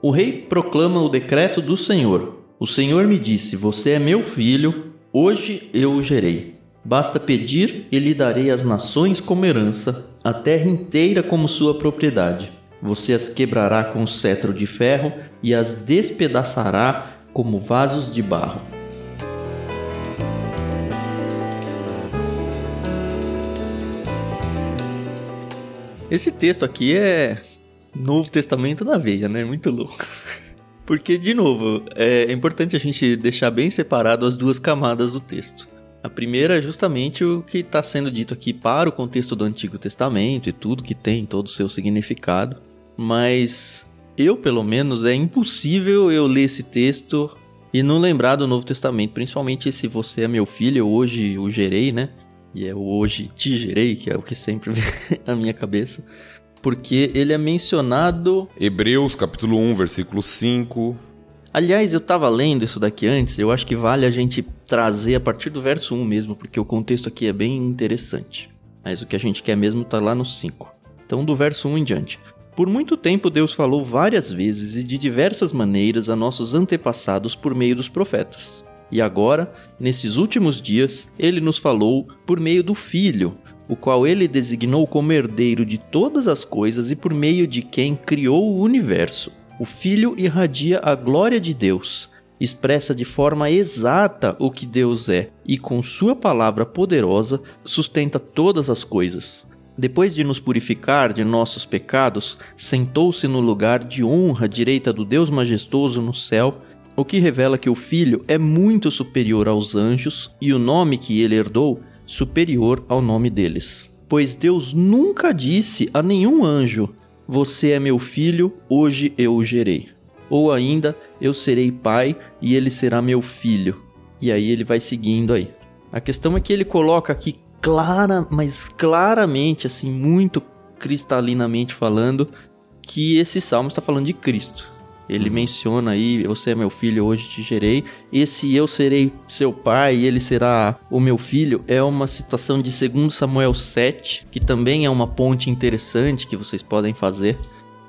O rei proclama o decreto do Senhor. O Senhor me disse: Você é meu filho, hoje eu o gerei. Basta pedir e lhe darei as nações como herança, a terra inteira como sua propriedade. Você as quebrará com cetro de ferro e as despedaçará como vasos de barro. Esse texto aqui é Novo Testamento na veia, né? Muito louco. Porque, de novo, é importante a gente deixar bem separado as duas camadas do texto. A primeira é justamente o que está sendo dito aqui para o contexto do Antigo Testamento e tudo que tem, todo o seu significado. Mas eu, pelo menos, é impossível eu ler esse texto e não lembrar do Novo Testamento, principalmente se você é meu filho, eu hoje o gerei, né? E é hoje te gerei, que é o que sempre vem à minha cabeça. Porque ele é mencionado. Hebreus capítulo 1, versículo 5. Aliás, eu tava lendo isso daqui antes, eu acho que vale a gente trazer a partir do verso 1 mesmo, porque o contexto aqui é bem interessante. Mas o que a gente quer mesmo tá lá no 5. Então, do verso 1 em diante. Por muito tempo, Deus falou várias vezes e de diversas maneiras a nossos antepassados por meio dos profetas. E agora, nesses últimos dias, ele nos falou por meio do Filho, o qual ele designou como herdeiro de todas as coisas e por meio de quem criou o universo. O Filho irradia a glória de Deus, expressa de forma exata o que Deus é e, com Sua palavra poderosa, sustenta todas as coisas. Depois de nos purificar de nossos pecados, sentou-se no lugar de honra direita do Deus majestoso no céu, o que revela que o Filho é muito superior aos anjos e o nome que ele herdou superior ao nome deles. Pois Deus nunca disse a nenhum anjo: Você é meu filho, hoje eu o gerei. Ou ainda, eu serei pai e ele será meu filho. E aí ele vai seguindo aí. A questão é que ele coloca aqui clara, mas claramente, assim, muito cristalinamente falando, que esse salmo está falando de Cristo. Ele uhum. menciona aí: Você é meu filho, hoje te gerei. Esse eu serei seu pai e ele será o meu filho é uma situação de 2 Samuel 7, que também é uma ponte interessante que vocês podem fazer.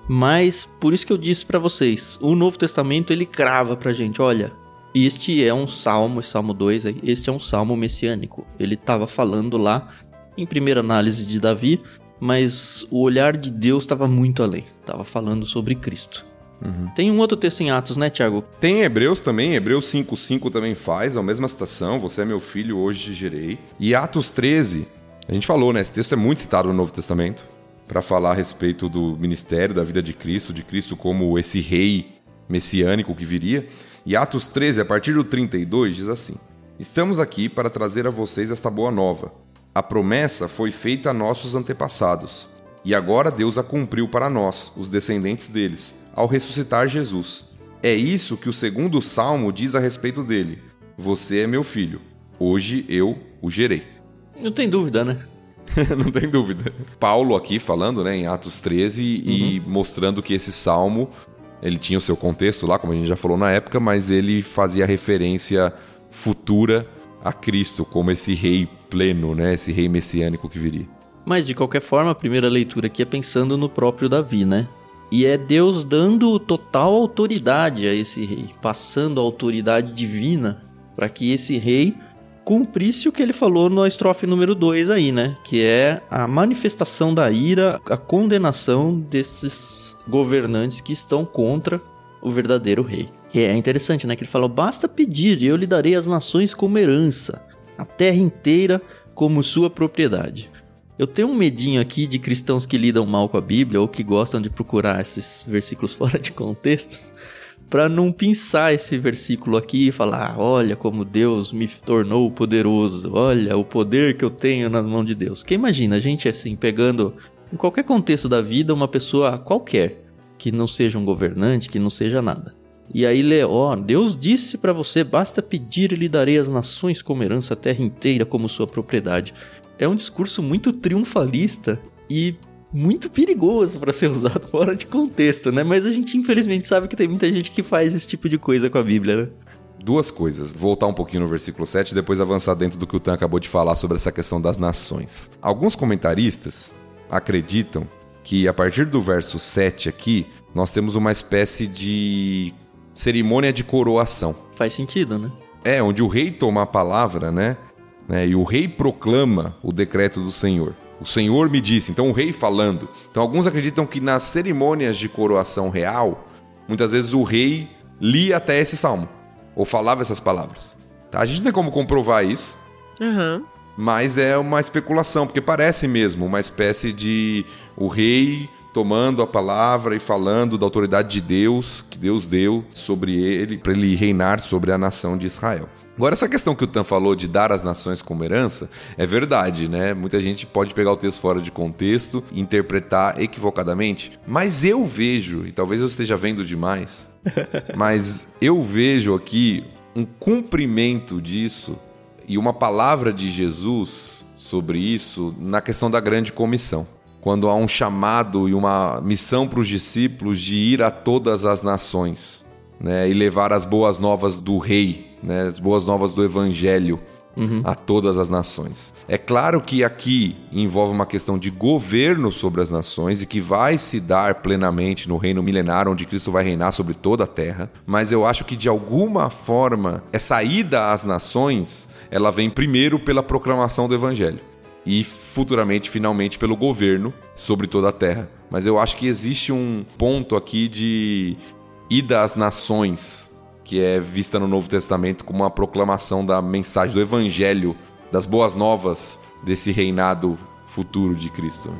Mas por isso que eu disse para vocês: o Novo Testamento ele crava pra gente: olha, este é um salmo, Salmo 2, este é um salmo messiânico. Ele estava falando lá, em primeira análise de Davi, mas o olhar de Deus estava muito além. Estava falando sobre Cristo. Uhum. Tem um outro texto em Atos, né, Tiago? Tem em Hebreus também, Hebreus 5,5 também faz, a mesma citação, você é meu filho, hoje te gerei. E Atos 13, a gente falou, né, esse texto é muito citado no Novo Testamento, para falar a respeito do ministério, da vida de Cristo, de Cristo como esse rei messiânico que viria. E Atos 13, a partir do 32, diz assim: Estamos aqui para trazer a vocês esta boa nova. A promessa foi feita a nossos antepassados, e agora Deus a cumpriu para nós, os descendentes deles ao ressuscitar Jesus. É isso que o segundo salmo diz a respeito dele: Você é meu filho, hoje eu o gerei. Não tem dúvida, né? Não tem dúvida. Paulo aqui falando, né, em Atos 13 uhum. e mostrando que esse salmo ele tinha o seu contexto lá, como a gente já falou na época, mas ele fazia referência futura a Cristo como esse rei pleno, né, esse rei messiânico que viria. Mas de qualquer forma, a primeira leitura aqui é pensando no próprio Davi, né? E é Deus dando total autoridade a esse rei, passando a autoridade divina para que esse rei cumprisse o que ele falou na estrofe número 2 aí, né? Que é a manifestação da ira, a condenação desses governantes que estão contra o verdadeiro rei. E é interessante, né? Que ele falou: basta pedir e eu lhe darei as nações como herança, a terra inteira como sua propriedade. Eu tenho um medinho aqui de cristãos que lidam mal com a Bíblia ou que gostam de procurar esses versículos fora de contexto, para não pensar esse versículo aqui e falar: olha como Deus me tornou poderoso, olha o poder que eu tenho nas mãos de Deus. Que imagina a gente assim pegando em qualquer contexto da vida uma pessoa qualquer que não seja um governante, que não seja nada. E aí lê, ó, Deus disse para você, basta pedir e lhe darei as nações como herança, a terra inteira como sua propriedade é um discurso muito triunfalista e muito perigoso para ser usado fora de contexto, né? Mas a gente infelizmente sabe que tem muita gente que faz esse tipo de coisa com a Bíblia, né? Duas coisas, voltar um pouquinho no versículo 7 e depois avançar dentro do que o Tan acabou de falar sobre essa questão das nações. Alguns comentaristas acreditam que a partir do verso 7 aqui, nós temos uma espécie de cerimônia de coroação. Faz sentido, né? É, onde o rei toma a palavra, né? né? E o rei proclama o decreto do Senhor. O Senhor me disse, então o rei falando. Então alguns acreditam que nas cerimônias de coroação real, muitas vezes o rei lia até esse salmo, ou falava essas palavras. Tá? A gente não tem como comprovar isso, uhum. mas é uma especulação, porque parece mesmo uma espécie de o rei tomando a palavra e falando da autoridade de Deus, que Deus deu sobre ele, para ele reinar sobre a nação de Israel. Agora, essa questão que o Tan falou de dar as nações como herança é verdade, né? Muita gente pode pegar o texto fora de contexto interpretar equivocadamente, mas eu vejo, e talvez eu esteja vendo demais, mas eu vejo aqui um cumprimento disso e uma palavra de Jesus sobre isso na questão da grande comissão. Quando há um chamado e uma missão para os discípulos de ir a todas as nações né, e levar as boas novas do rei né, as boas novas do Evangelho uhum. a todas as nações. É claro que aqui envolve uma questão de governo sobre as nações e que vai se dar plenamente no reino milenário, onde Cristo vai reinar sobre toda a terra, mas eu acho que de alguma forma essa ida às nações, ela vem primeiro pela proclamação do evangelho e futuramente, finalmente, pelo governo sobre toda a terra. Mas eu acho que existe um ponto aqui de ida às nações que é vista no Novo Testamento como uma proclamação da mensagem do Evangelho, das boas novas desse reinado futuro de Cristo.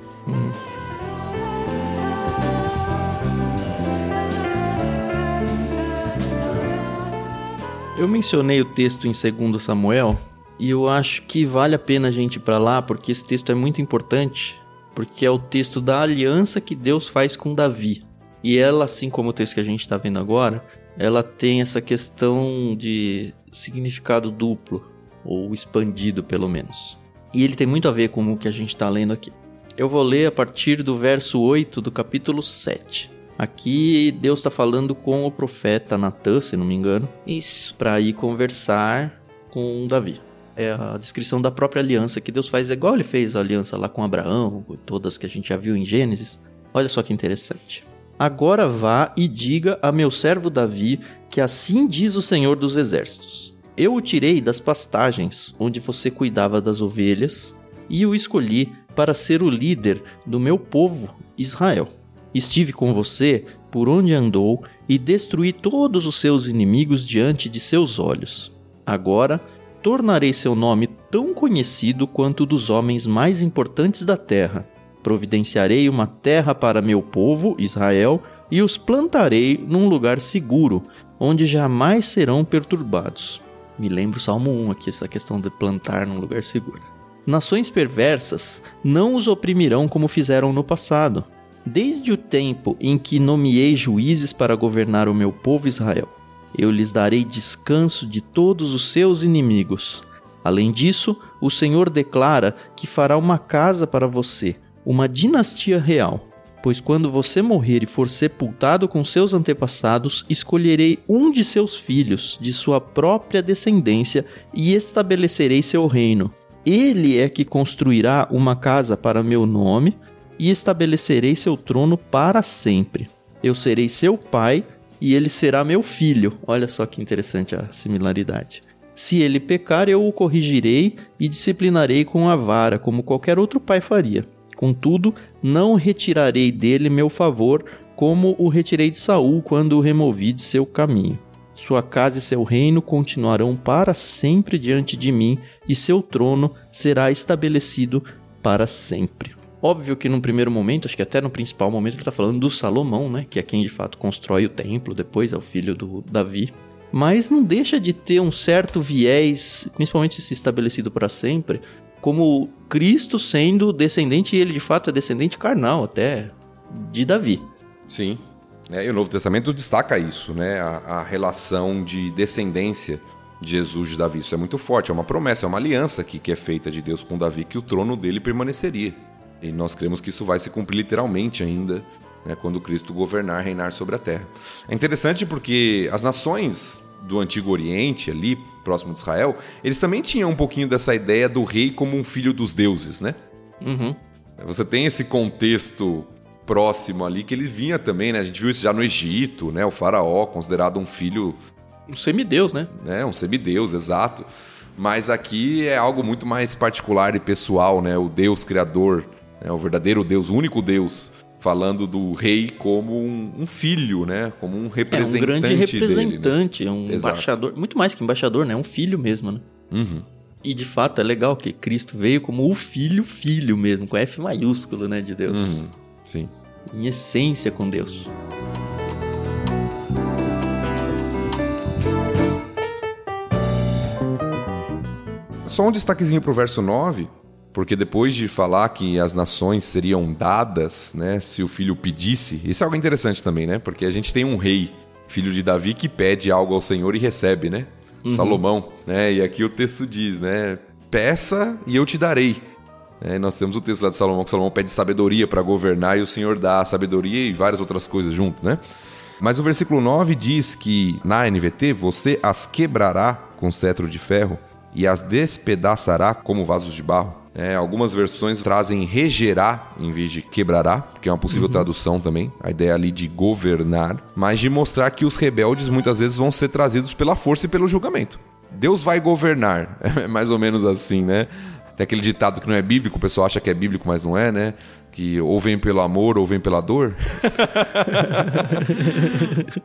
Eu mencionei o texto em 2 Samuel e eu acho que vale a pena a gente ir para lá porque esse texto é muito importante, porque é o texto da aliança que Deus faz com Davi. E ela, assim como o texto que a gente está vendo agora, ela tem essa questão de significado duplo, ou expandido pelo menos. E ele tem muito a ver com o que a gente está lendo aqui. Eu vou ler a partir do verso 8 do capítulo 7. Aqui Deus está falando com o profeta Natan, se não me engano. Isso. Para ir conversar com Davi. É a descrição da própria aliança que Deus faz, é igual ele fez a aliança lá com Abraão, todas que a gente já viu em Gênesis. Olha só que interessante. Agora vá e diga a meu servo Davi que assim diz o Senhor dos Exércitos: Eu o tirei das pastagens onde você cuidava das ovelhas e o escolhi para ser o líder do meu povo Israel. Estive com você por onde andou e destruí todos os seus inimigos diante de seus olhos. Agora tornarei seu nome tão conhecido quanto o dos homens mais importantes da terra Providenciarei uma terra para meu povo, Israel, e os plantarei num lugar seguro, onde jamais serão perturbados. Me lembro o Salmo 1 aqui, essa questão de plantar num lugar seguro. Nações perversas não os oprimirão como fizeram no passado, desde o tempo em que nomeei juízes para governar o meu povo Israel. Eu lhes darei descanso de todos os seus inimigos. Além disso, o Senhor declara que fará uma casa para você, uma dinastia real. Pois quando você morrer e for sepultado com seus antepassados, escolherei um de seus filhos, de sua própria descendência, e estabelecerei seu reino. Ele é que construirá uma casa para meu nome, e estabelecerei seu trono para sempre. Eu serei seu pai, e ele será meu filho. Olha só que interessante a similaridade. Se ele pecar, eu o corrigirei e disciplinarei com a vara, como qualquer outro pai faria. Contudo, não retirarei dele meu favor, como o retirei de Saul quando o removi de seu caminho. Sua casa e seu reino continuarão para sempre diante de mim, e seu trono será estabelecido para sempre. Óbvio que no primeiro momento, acho que até no principal momento, ele está falando do Salomão, né? Que é quem de fato constrói o templo, depois é o filho do Davi. Mas não deixa de ter um certo viés, principalmente se estabelecido para sempre, como Cristo sendo descendente, e ele de fato é descendente carnal até de Davi. Sim. É, e o Novo Testamento destaca isso, né? A, a, relação de descendência de Jesus de Davi. Isso é muito forte, é uma promessa, é uma aliança que, que é feita de Deus com Davi, que o trono dele permaneceria. E nós cremos que isso vai se cumprir literalmente ainda, né, quando Cristo governar, reinar sobre a terra. É interessante porque as nações do Antigo Oriente, ali, próximo de Israel, eles também tinham um pouquinho dessa ideia do rei como um filho dos deuses, né? Uhum. Você tem esse contexto próximo ali que ele vinha também, né? A gente viu isso já no Egito, né? O faraó, considerado um filho... Um semideus, né? É, um semideus, exato. Mas aqui é algo muito mais particular e pessoal, né? O Deus criador, né? o verdadeiro Deus, o único Deus falando do rei como um, um, filho, né? Como um representante. É um grande representante, dele, né? um Exato. embaixador. Muito mais que embaixador, né? Um filho mesmo, né? Uhum. E de fato é legal que Cristo veio como o filho, filho mesmo, com F maiúsculo, né? De Deus. Uhum. Sim. Em essência com Deus. Só um destaquezinho pro verso 9 porque depois de falar que as nações seriam dadas, né, se o filho pedisse, isso é algo interessante também, né? Porque a gente tem um rei, filho de Davi, que pede algo ao Senhor e recebe, né? Uhum. Salomão, né? E aqui o texto diz, né? Peça e eu te darei. É, nós temos o texto lá de Salomão, que Salomão pede sabedoria para governar e o Senhor dá sabedoria e várias outras coisas junto, né? Mas o versículo 9 diz que na NVT você as quebrará com cetro de ferro e as despedaçará como vasos de barro. É, algumas versões trazem regerá em vez de quebrará, que é uma possível uhum. tradução também. A ideia ali de governar, mas de mostrar que os rebeldes muitas vezes vão ser trazidos pela força e pelo julgamento. Deus vai governar. É mais ou menos assim, né? Tem aquele ditado que não é bíblico, o pessoal acha que é bíblico, mas não é, né? Que ou vem pelo amor ou vem pela dor.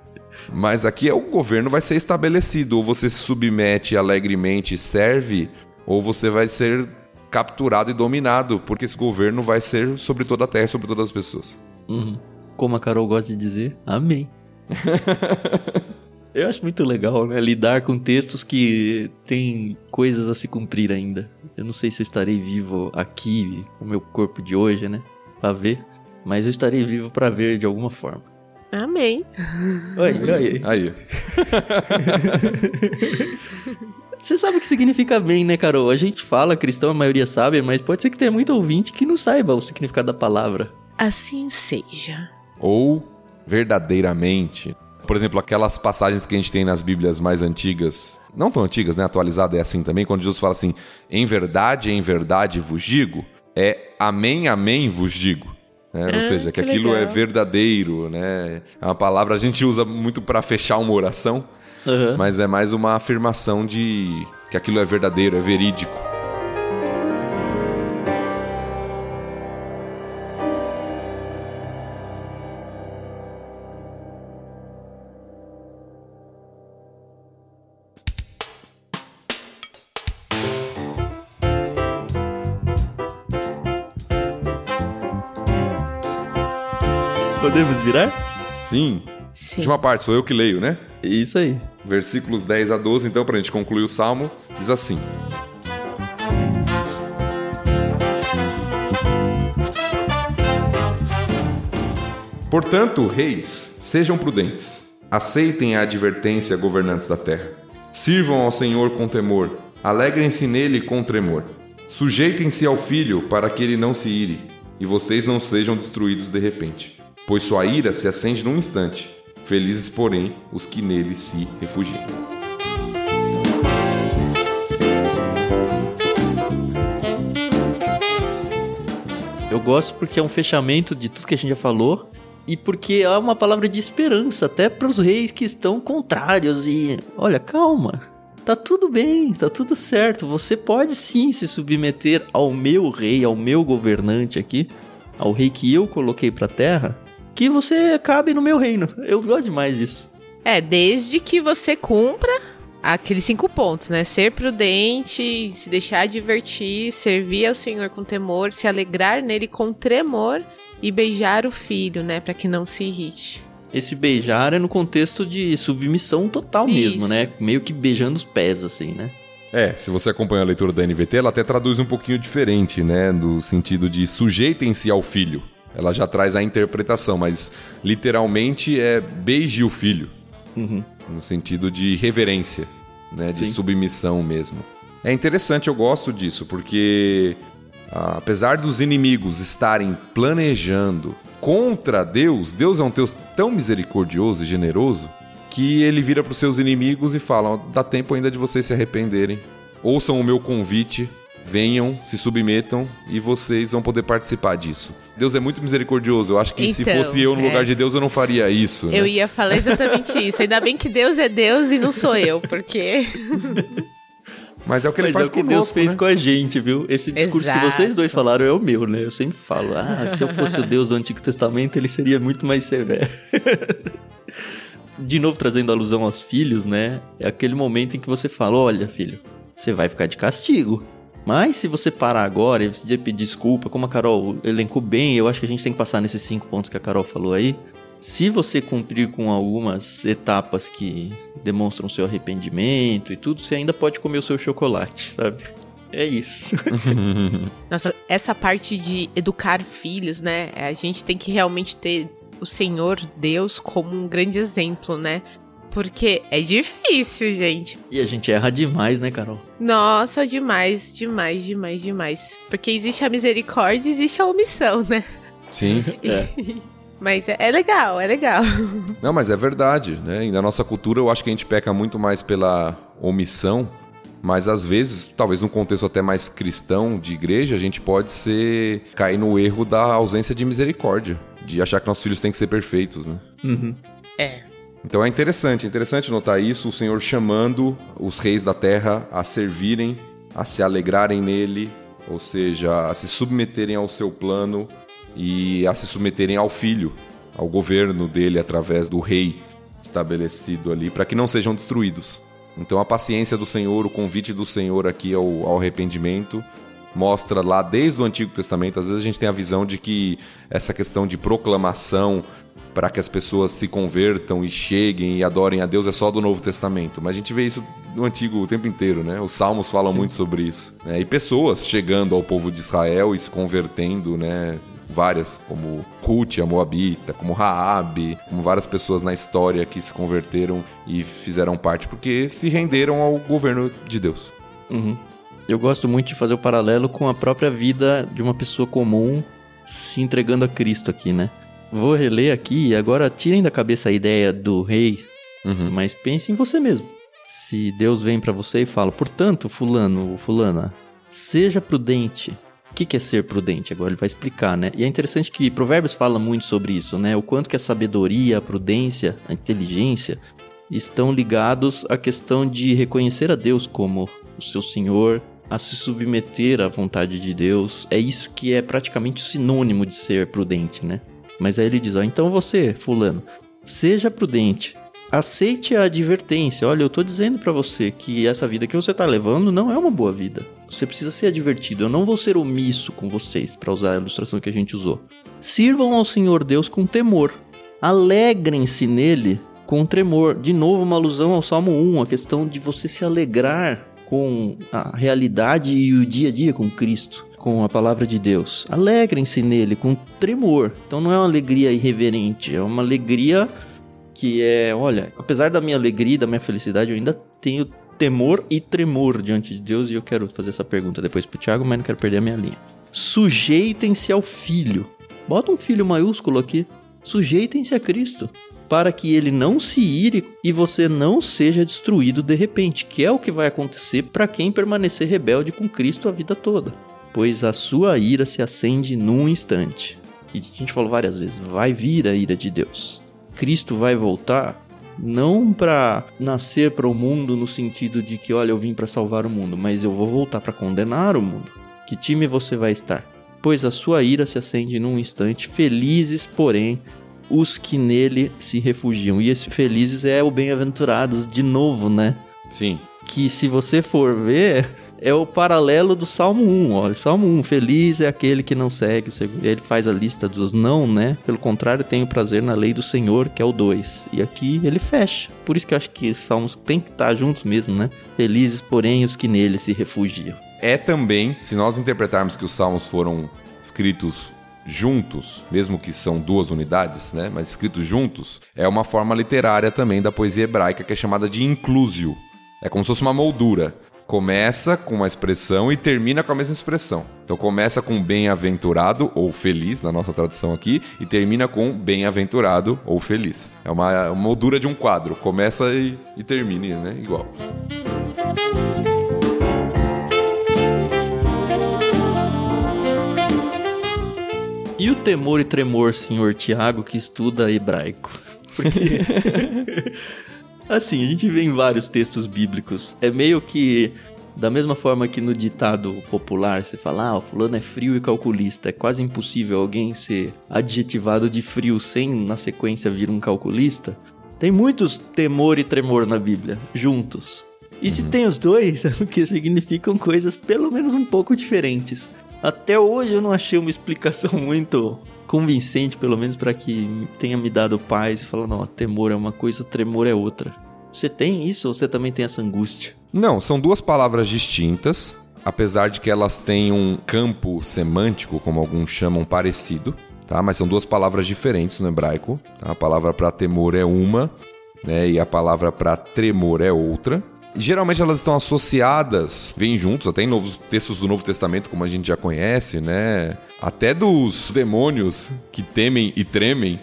mas aqui é o governo vai ser estabelecido. Ou você se submete alegremente e serve, ou você vai ser capturado e dominado, porque esse governo vai ser sobre toda a terra e sobre todas as pessoas. Uhum. Como a Carol gosta de dizer, amém. Eu acho muito legal, né? Lidar com textos que têm coisas a se cumprir ainda. Eu não sei se eu estarei vivo aqui, com o meu corpo de hoje, né? Pra ver. Mas eu estarei vivo para ver de alguma forma. Amém. Oi, oi. Aí. Você sabe o que significa amém, né, Carol? A gente fala cristão, a maioria sabe, mas pode ser que tenha muito ouvinte que não saiba o significado da palavra. Assim seja. Ou verdadeiramente. Por exemplo, aquelas passagens que a gente tem nas Bíblias mais antigas, não tão antigas, né? Atualizada é assim também, quando Jesus fala assim: em verdade, em verdade vos digo, é amém, amém vos digo. Né? Ou ah, seja, que, que aquilo é legal. é verdadeiro, né? É uma palavra a gente usa muito para fechar uma oração, uhum. mas é mais uma afirmação de que aquilo é verdadeiro, é verídico. Podemos virar? Sim. Sim. Última parte, sou eu que leio, né? Isso aí. Versículos 10 a 12, então, para a gente concluir o salmo, diz assim: Portanto, reis, sejam prudentes, aceitem a advertência, governantes da terra. Sirvam ao Senhor com temor, alegrem-se nele com tremor. Sujeitem-se ao filho para que ele não se ire, e vocês não sejam destruídos de repente pois sua ira se acende num instante. Felizes, porém, os que nele se refugiam. Eu gosto porque é um fechamento de tudo que a gente já falou e porque é uma palavra de esperança até para os reis que estão contrários e olha, calma. Tá tudo bem, tá tudo certo. Você pode sim se submeter ao meu rei, ao meu governante aqui, ao rei que eu coloquei para terra que você cabe no meu reino. Eu gosto demais disso. É, desde que você cumpra aqueles cinco pontos, né? Ser prudente, se deixar divertir, servir ao Senhor com temor, se alegrar nele com tremor e beijar o filho, né? Para que não se irrite. Esse beijar é no contexto de submissão total Isso. mesmo, né? Meio que beijando os pés, assim, né? É, se você acompanha a leitura da NVT, ela até traduz um pouquinho diferente, né? No sentido de sujeitem-se ao filho ela já traz a interpretação, mas literalmente é beije o filho. Uhum. No sentido de reverência, né? De Sim. submissão mesmo. É interessante, eu gosto disso, porque ah, apesar dos inimigos estarem planejando contra Deus, Deus é um Deus tão misericordioso e generoso que ele vira para os seus inimigos e fala: dá tempo ainda de vocês se arrependerem. Ouçam o meu convite venham, se submetam e vocês vão poder participar disso. Deus é muito misericordioso. Eu acho que então, se fosse eu no é. lugar de Deus, eu não faria isso. Eu né? ia falar exatamente isso. Ainda bem que Deus é Deus e não sou eu, porque. Mas é o que ele Mas faz é o que conosco, Deus fez né? com a gente, viu? Esse discurso Exato. que vocês dois falaram é o meu, né? Eu sempre falo, ah, se eu fosse o Deus do Antigo Testamento, ele seria muito mais severo. de novo, trazendo alusão aos filhos, né? É aquele momento em que você fala, olha, filho, você vai ficar de castigo. Mas se você parar agora e você pedir desculpa, como a Carol elencou bem, eu acho que a gente tem que passar nesses cinco pontos que a Carol falou aí. Se você cumprir com algumas etapas que demonstram seu arrependimento e tudo, você ainda pode comer o seu chocolate, sabe? É isso. Nossa, essa parte de educar filhos, né? A gente tem que realmente ter o Senhor Deus como um grande exemplo, né? Porque é difícil, gente. E a gente erra demais, né, Carol? Nossa, demais, demais, demais, demais. Porque existe a misericórdia e existe a omissão, né? Sim. é. Mas é, é, legal, é legal. Não, mas é verdade, né? E na nossa cultura eu acho que a gente peca muito mais pela omissão, Mas às vezes, talvez num contexto até mais cristão de igreja, a gente pode ser cair no erro da ausência de misericórdia, de achar que nossos filhos têm que ser perfeitos, né? Uhum. É. Então é interessante, é interessante notar isso, o Senhor chamando os reis da terra a servirem, a se alegrarem nele, ou seja, a se submeterem ao seu plano e a se submeterem ao filho, ao governo dele através do rei estabelecido ali, para que não sejam destruídos. Então a paciência do Senhor, o convite do Senhor aqui ao, ao arrependimento, mostra lá desde o Antigo Testamento. Às vezes a gente tem a visão de que essa questão de proclamação para que as pessoas se convertam e cheguem e adorem a Deus é só do Novo Testamento. Mas a gente vê isso no Antigo o tempo inteiro, né? Os Salmos falam Sim. muito sobre isso. Né? E pessoas chegando ao povo de Israel e se convertendo, né? várias, como Ruth, a Moabita, como Raabe, como várias pessoas na história que se converteram e fizeram parte porque se renderam ao governo de Deus. Uhum. Eu gosto muito de fazer o paralelo com a própria vida de uma pessoa comum se entregando a Cristo aqui, né? Vou reler aqui e agora tirem da cabeça a ideia do rei, uhum. mas pense em você mesmo. Se Deus vem para você e fala, portanto, fulano, fulana, seja prudente, que, que é ser prudente? Agora ele vai explicar, né? E é interessante que Provérbios fala muito sobre isso, né? O quanto que a sabedoria, a prudência, a inteligência estão ligados à questão de reconhecer a Deus como o seu Senhor, a se submeter à vontade de Deus. É isso que é praticamente sinônimo de ser prudente, né? Mas aí ele diz: ó, então você, fulano, seja prudente. Aceite a advertência. Olha, eu tô dizendo para você que essa vida que você tá levando não é uma boa vida. Você precisa ser advertido. Eu não vou ser omisso com vocês, para usar a ilustração que a gente usou. Sirvam ao Senhor Deus com temor. Alegrem-se nele com tremor. De novo, uma alusão ao Salmo 1, a questão de você se alegrar com a realidade e o dia a dia com Cristo, com a palavra de Deus. Alegrem-se nele com tremor. Então não é uma alegria irreverente, é uma alegria que é, olha, apesar da minha alegria da minha felicidade, eu ainda tenho temor e tremor diante de Deus e eu quero fazer essa pergunta depois pro Tiago, mas não quero perder a minha linha. Sujeitem-se ao filho. Bota um filho maiúsculo aqui. Sujeitem-se a Cristo, para que ele não se ire e você não seja destruído de repente, que é o que vai acontecer para quem permanecer rebelde com Cristo a vida toda. Pois a sua ira se acende num instante. E a gente falou várias vezes: vai vir a ira de Deus. Cristo vai voltar não para nascer para o mundo no sentido de que, olha, eu vim para salvar o mundo, mas eu vou voltar para condenar o mundo. Que time você vai estar? Pois a sua ira se acende num instante, felizes, porém, os que nele se refugiam. E esse felizes é o bem-aventurados de novo, né? Sim. Que se você for ver, é o paralelo do Salmo 1. Olha, Salmo 1, feliz é aquele que não segue. Ele faz a lista dos não, né? Pelo contrário, tenho prazer na lei do Senhor, que é o 2. E aqui ele fecha. Por isso que eu acho que esses salmos têm que estar juntos mesmo, né? Felizes, porém, os que nele se refugiam. É também, se nós interpretarmos que os salmos foram escritos juntos, mesmo que são duas unidades, né, mas escritos juntos, é uma forma literária também da poesia hebraica que é chamada de inclusio. É como se fosse uma moldura começa com uma expressão e termina com a mesma expressão. Então começa com bem-aventurado ou feliz, na nossa tradução aqui, e termina com bem-aventurado ou feliz. É uma, uma moldura de um quadro, começa e, e termina, né? Igual. E o temor e tremor, senhor Tiago, que estuda hebraico? Porque Assim, a gente vê em vários textos bíblicos. É meio que da mesma forma que no ditado popular você fala, ah, o fulano é frio e calculista. É quase impossível alguém ser adjetivado de frio sem, na sequência, vir um calculista. Tem muitos temor e tremor na Bíblia, juntos. E se uhum. tem os dois, é porque significam coisas pelo menos um pouco diferentes. Até hoje eu não achei uma explicação muito convincente, pelo menos para que tenha me dado paz e falar, não, temor é uma coisa, tremor é outra. Você tem isso ou você também tem essa angústia? Não, são duas palavras distintas, apesar de que elas têm um campo semântico, como alguns chamam, parecido, tá? Mas são duas palavras diferentes no hebraico. Tá? A palavra para temor é uma, né? E a palavra para tremor é outra. Geralmente elas estão associadas, vêm juntos, até em novos textos do Novo Testamento, como a gente já conhece, né? Até dos demônios que temem e tremem,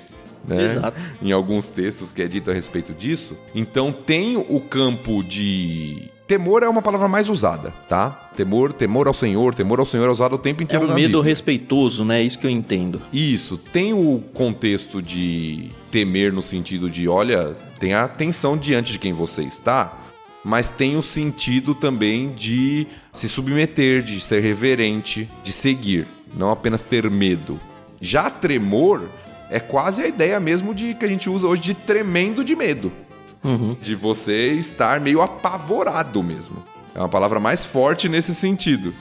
né? Exato. Em alguns textos que é dito a respeito disso. Então tem o campo de Temor é uma palavra mais usada, tá? Temor, temor ao Senhor, temor ao Senhor é usado o tempo É inteiro um na medo Bíblia. respeitoso, né? É isso que eu entendo. Isso, tem o contexto de temer no sentido de, olha, tenha atenção diante de quem você está, mas tem o sentido também de se submeter, de ser reverente, de seguir, não apenas ter medo. Já tremor é quase a ideia mesmo de que a gente usa hoje de tremendo de medo, Uhum. de você estar meio apavorado mesmo. É uma palavra mais forte nesse sentido.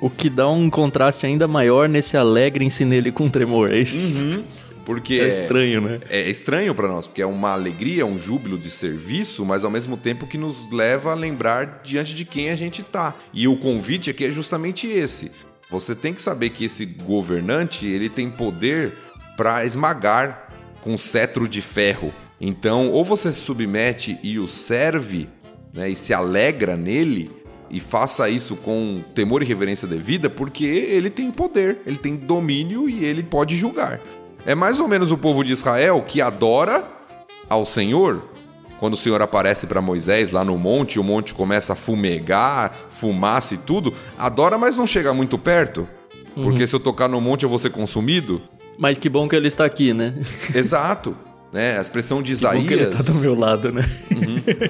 O que dá um contraste ainda maior nesse alegrem-se nele com tremor, é isso? Porque É estranho, né? é estranho pra nós, porque é uma alegria, um júbilo de serviço, mas ao mesmo tempo que nos leva a lembrar diante de quem a gente tá. E o convite aqui é justamente esse. Você tem que saber que esse governante, ele tem poder pra esmagar com cetro de ferro. Então, ou você se submete e o serve, né, e se alegra nele, e faça isso com temor e reverência devida, porque ele tem poder, ele tem domínio e ele pode julgar. É mais ou menos o povo de Israel que adora ao Senhor. Quando o Senhor aparece para Moisés lá no monte, o monte começa a fumegar, fumaça e tudo, adora, mas não chega muito perto. Porque se eu tocar no monte eu vou ser consumido. Mas que bom que ele está aqui, né? Exato. Né? A expressão de Que bom que ele Isaías. tá do meu lado, né?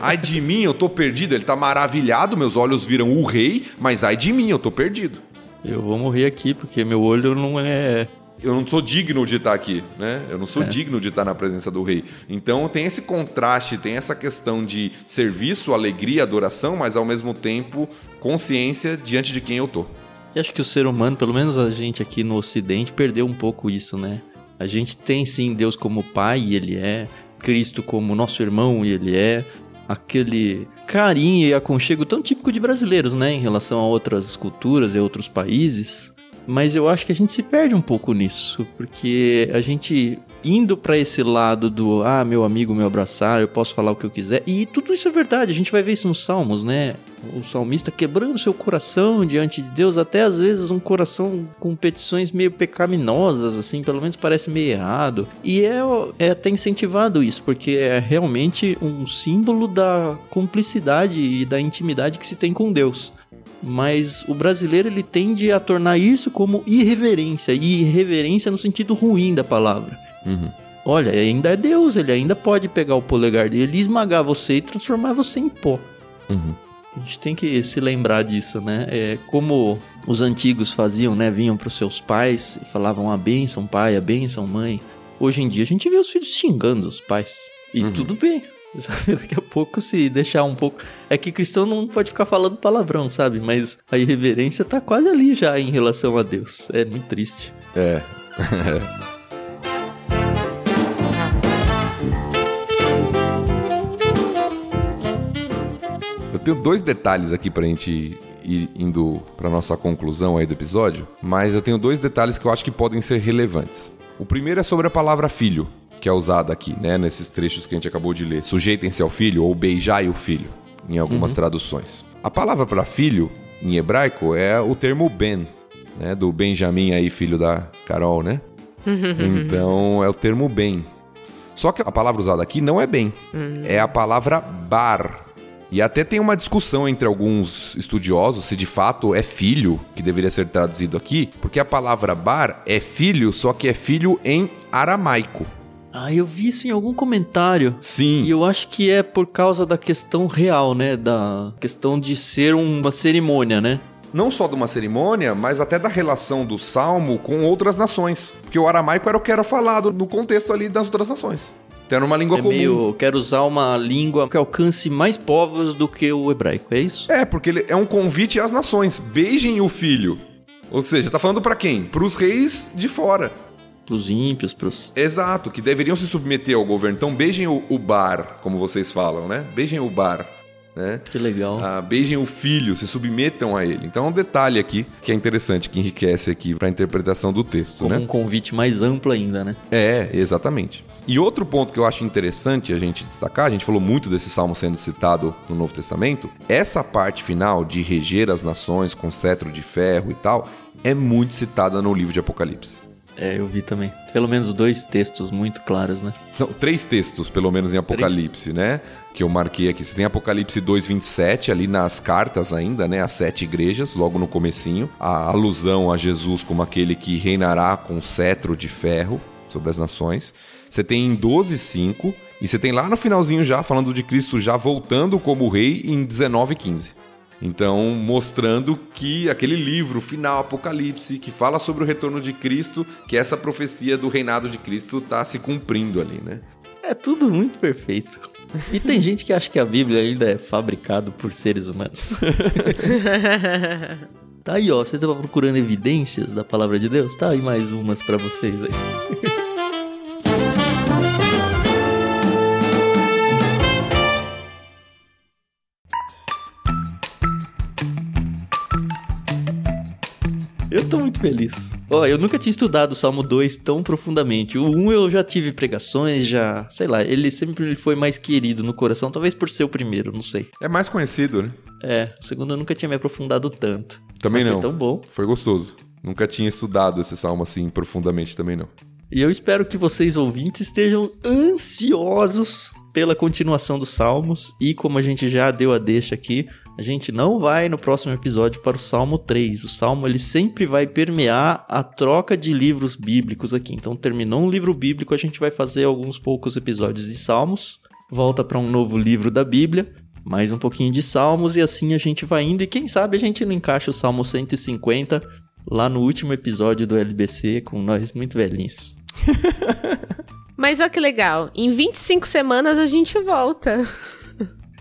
Ai de mim, eu tô perdido. Ele tá maravilhado, meus olhos viram o rei, mas ai de mim, eu tô perdido. Eu vou morrer aqui porque meu olho não é. Eu não sou digno de estar aqui, né? Eu não sou digno de estar na presença do rei. Então tem esse contraste, tem essa questão de serviço, alegria, adoração, mas ao mesmo tempo consciência diante de quem eu tô. E acho que o ser humano, pelo menos a gente aqui no Ocidente, perdeu um pouco isso, né? A gente tem sim Deus como Pai, e Ele é. Cristo como nosso irmão, e Ele é. Aquele carinho e aconchego tão típico de brasileiros, né? Em relação a outras culturas e outros países. Mas eu acho que a gente se perde um pouco nisso, porque a gente indo pra esse lado do ah, meu amigo, meu abraçar, eu posso falar o que eu quiser. E tudo isso é verdade, a gente vai ver isso nos salmos, né? O salmista quebrando seu coração diante de Deus, até às vezes um coração com petições meio pecaminosas, assim, pelo menos parece meio errado. E é, é até incentivado isso, porque é realmente um símbolo da cumplicidade e da intimidade que se tem com Deus. Mas o brasileiro ele tende a tornar isso como irreverência, e irreverência no sentido ruim da palavra. Olha, ainda é Deus, ele ainda pode pegar o polegar dele e esmagar você e transformar você em pó. A gente tem que se lembrar disso, né? É como os antigos faziam, né? Vinham para os seus pais e falavam a bênção pai, a bênção mãe. Hoje em dia a gente vê os filhos xingando os pais. E tudo bem. sabe? Daqui a pouco se deixar um pouco. É que cristão não pode ficar falando palavrão, sabe? Mas a irreverência tá quase ali já em relação a Deus. É muito triste. É. Eu tenho dois detalhes aqui pra gente ir indo pra nossa conclusão aí do episódio, mas eu tenho dois detalhes que eu acho que podem ser relevantes. O primeiro é sobre a palavra filho, que é usada aqui, né, nesses trechos que a gente acabou de ler. Sujeitem-se ao filho ou beijai o filho, em algumas traduções. A palavra para filho em hebraico é o termo ben, né, do Benjamin aí, filho da Carol, né? Então é o termo bem. Só que a palavra usada aqui não é bem, é a palavra bar. E até tem uma discussão entre alguns estudiosos se de fato é filho que deveria ser traduzido aqui, porque a palavra bar é filho, só que é filho em aramaico. Ah, eu vi isso em algum comentário. Sim. E eu acho que é por causa da questão real, né? Da questão de ser uma cerimônia, né? Não só de uma cerimônia, mas até da relação do salmo com outras nações. Porque o aramaico era o que era falado no contexto ali das outras nações. Então era uma língua é comum. meio. Quero usar uma língua que alcance mais povos do que o hebraico, é isso? É, porque ele é um convite às nações. Beijem o filho. Ou seja, tá falando pra quem? Pros reis de fora. Pros ímpios, pros. Exato, que deveriam se submeter ao governo. Então beijem o, o bar, como vocês falam, né? Beijem o bar. Né? Que legal. Ah, beijem o filho, se submetam a ele. Então é um detalhe aqui que é interessante, que enriquece aqui para a interpretação do texto, Como né? um convite mais amplo ainda, né? É, exatamente. E outro ponto que eu acho interessante a gente destacar, a gente falou muito desse salmo sendo citado no Novo Testamento, essa parte final de reger as nações com cetro de ferro e tal, é muito citada no livro de Apocalipse. É, eu vi também. Pelo menos dois textos muito claros, né? São três textos, pelo menos, em Apocalipse, né? Que eu marquei aqui. Você tem Apocalipse 2,27 ali nas cartas ainda, né? As sete igrejas, logo no comecinho. A alusão a Jesus como aquele que reinará com cetro de ferro sobre as nações. Você tem em 12,5 e você tem lá no finalzinho já, falando de Cristo já voltando como rei em 19,15. Então, mostrando que aquele livro final, Apocalipse, que fala sobre o retorno de Cristo, que essa profecia do reinado de Cristo está se cumprindo ali, né? É tudo muito perfeito. E tem gente que acha que a Bíblia ainda é fabricado por seres humanos. tá aí, ó. Você estava procurando evidências da palavra de Deus? Tá aí mais umas para vocês aí. Tô muito feliz. Ó, eu nunca tinha estudado o Salmo 2 tão profundamente. O 1 eu já tive pregações, já, sei lá, ele sempre foi mais querido no coração, talvez por ser o primeiro, não sei. É mais conhecido, né? É, o segundo eu nunca tinha me aprofundado tanto. Também não. Foi tão bom. Foi gostoso. Nunca tinha estudado esse salmo assim profundamente também não. E eu espero que vocês ouvintes estejam ansiosos pela continuação dos salmos e como a gente já deu a deixa aqui, a gente não vai no próximo episódio para o Salmo 3. O Salmo ele sempre vai permear a troca de livros bíblicos aqui. Então terminou um livro bíblico, a gente vai fazer alguns poucos episódios de Salmos, volta para um novo livro da Bíblia, mais um pouquinho de Salmos e assim a gente vai indo e quem sabe a gente não encaixa o Salmo 150 lá no último episódio do LBC com nós muito velhinhos. Mas olha que legal, em 25 semanas a gente volta.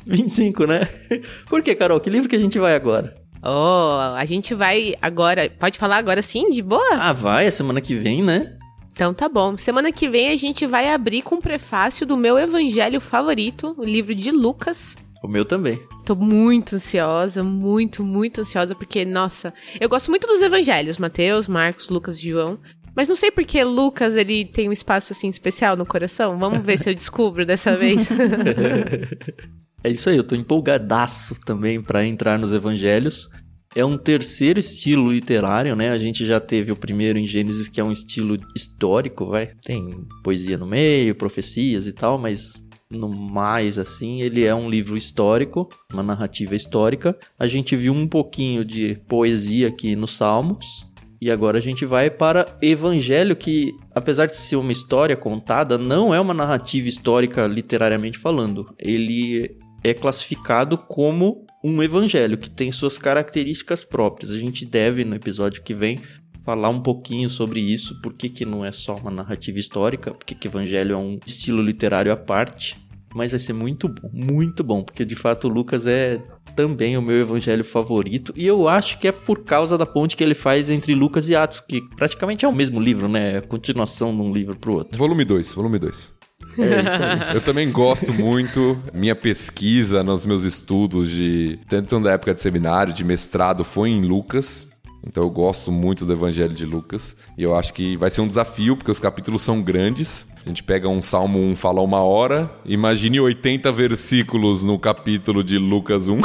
25, né? Por que, Carol? Que livro que a gente vai agora? Oh, a gente vai agora. Pode falar agora sim, de boa? Ah, vai, a semana que vem, né? Então tá bom. Semana que vem a gente vai abrir com o prefácio do meu evangelho favorito, o livro de Lucas. O meu também. Tô muito ansiosa, muito, muito ansiosa, porque, nossa, eu gosto muito dos evangelhos, Mateus, Marcos, Lucas e João. Mas não sei porque Lucas, ele tem um espaço assim especial no coração. Vamos ver se eu descubro dessa vez. É isso aí, eu tô empolgadaço também para entrar nos evangelhos. É um terceiro estilo literário, né? A gente já teve o primeiro em Gênesis, que é um estilo histórico, vai. Tem poesia no meio, profecias e tal, mas no mais assim, ele é um livro histórico, uma narrativa histórica. A gente viu um pouquinho de poesia aqui nos Salmos. E agora a gente vai para Evangelho, que apesar de ser uma história contada, não é uma narrativa histórica literariamente falando. Ele é classificado como um evangelho que tem suas características próprias. A gente deve no episódio que vem falar um pouquinho sobre isso, por que, que não é só uma narrativa histórica, porque que evangelho é um estilo literário à parte. Mas vai ser muito bom, muito bom, porque de fato o Lucas é também o meu evangelho favorito, e eu acho que é por causa da ponte que ele faz entre Lucas e Atos, que praticamente é o mesmo livro, né? É a continuação de um livro pro outro. Volume 2, volume 2. É isso aí. Eu também gosto muito, minha pesquisa nos meus estudos de tanto da época de seminário, de mestrado, foi em Lucas. Então eu gosto muito do Evangelho de Lucas. E eu acho que vai ser um desafio, porque os capítulos são grandes. A gente pega um Salmo 1, fala uma hora. Imagine 80 versículos no capítulo de Lucas 1.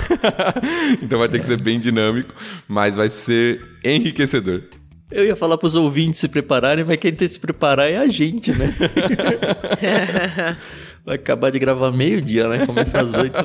então vai ter que ser bem dinâmico, mas vai ser enriquecedor. Eu ia falar pros ouvintes se prepararem, mas quem tem que se preparar é a gente, né? Vai acabar de gravar meio-dia, né? Começa às oito.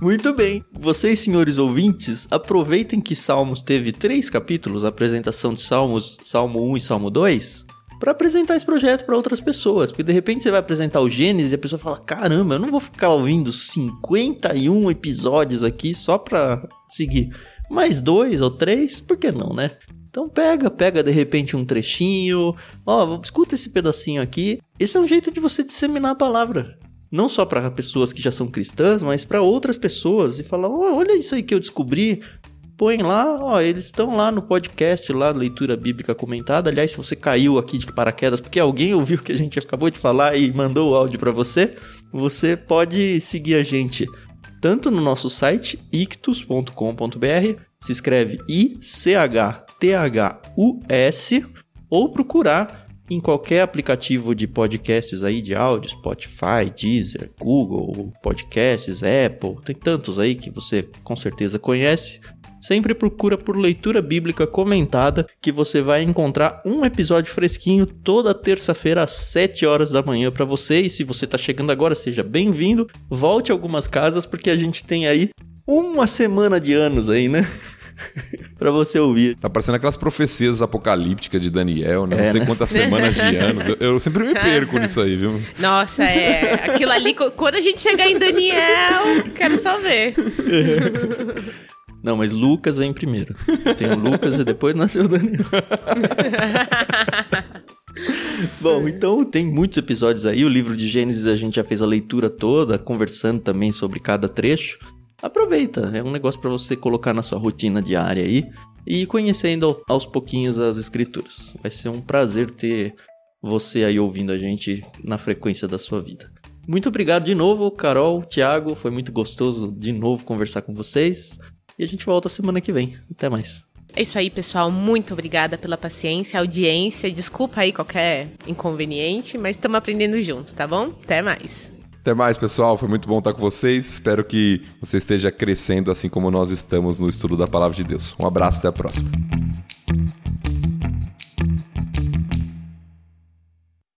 Muito bem. Vocês, senhores ouvintes, aproveitem que Salmos teve três capítulos, a apresentação de Salmos, Salmo 1 e Salmo 2, para apresentar esse projeto para outras pessoas. Porque de repente você vai apresentar o Gênesis e a pessoa fala: caramba, eu não vou ficar ouvindo 51 episódios aqui só pra seguir. Mais dois ou três, por que não, né? Então pega, pega de repente um trechinho, ó, escuta esse pedacinho aqui. Esse é um jeito de você disseminar a palavra. Não só para pessoas que já são cristãs, mas para outras pessoas e falar: ó, olha isso aí que eu descobri, põe lá, ó, eles estão lá no podcast, lá, Leitura Bíblica Comentada. Aliás, se você caiu aqui de paraquedas porque alguém ouviu o que a gente acabou de falar e mandou o áudio para você, você pode seguir a gente tanto no nosso site ictus.com.br, se escreve I-C-H-T-H-U-S, ou procurar em qualquer aplicativo de podcasts aí de áudio, Spotify, Deezer, Google, Podcasts, Apple, tem tantos aí que você com certeza conhece. Sempre procura por leitura bíblica comentada, que você vai encontrar um episódio fresquinho toda terça-feira às 7 horas da manhã para você. E se você tá chegando agora, seja bem-vindo. Volte algumas casas porque a gente tem aí uma semana de anos aí, né? pra você ouvir. Tá parecendo aquelas profecias apocalípticas de Daniel, né? É, não sei né? quantas semanas de anos. Eu, eu, sempre me perco nisso aí, viu? Nossa, é. Aquilo ali, quando a gente chegar em Daniel, quero só ver. Não, mas Lucas vem primeiro. Tem o Lucas e depois nasceu o Daniel. Bom, então tem muitos episódios aí. O livro de Gênesis a gente já fez a leitura toda, conversando também sobre cada trecho. Aproveita, é um negócio para você colocar na sua rotina diária aí e ir conhecendo aos pouquinhos as escrituras. Vai ser um prazer ter você aí ouvindo a gente na frequência da sua vida. Muito obrigado de novo, Carol, Thiago. Foi muito gostoso de novo conversar com vocês. E a gente volta semana que vem. Até mais. É isso aí, pessoal. Muito obrigada pela paciência, audiência. Desculpa aí qualquer inconveniente, mas estamos aprendendo junto, tá bom? Até mais. Até mais, pessoal. Foi muito bom estar com vocês. Espero que você esteja crescendo assim como nós estamos no estudo da palavra de Deus. Um abraço, até a próxima.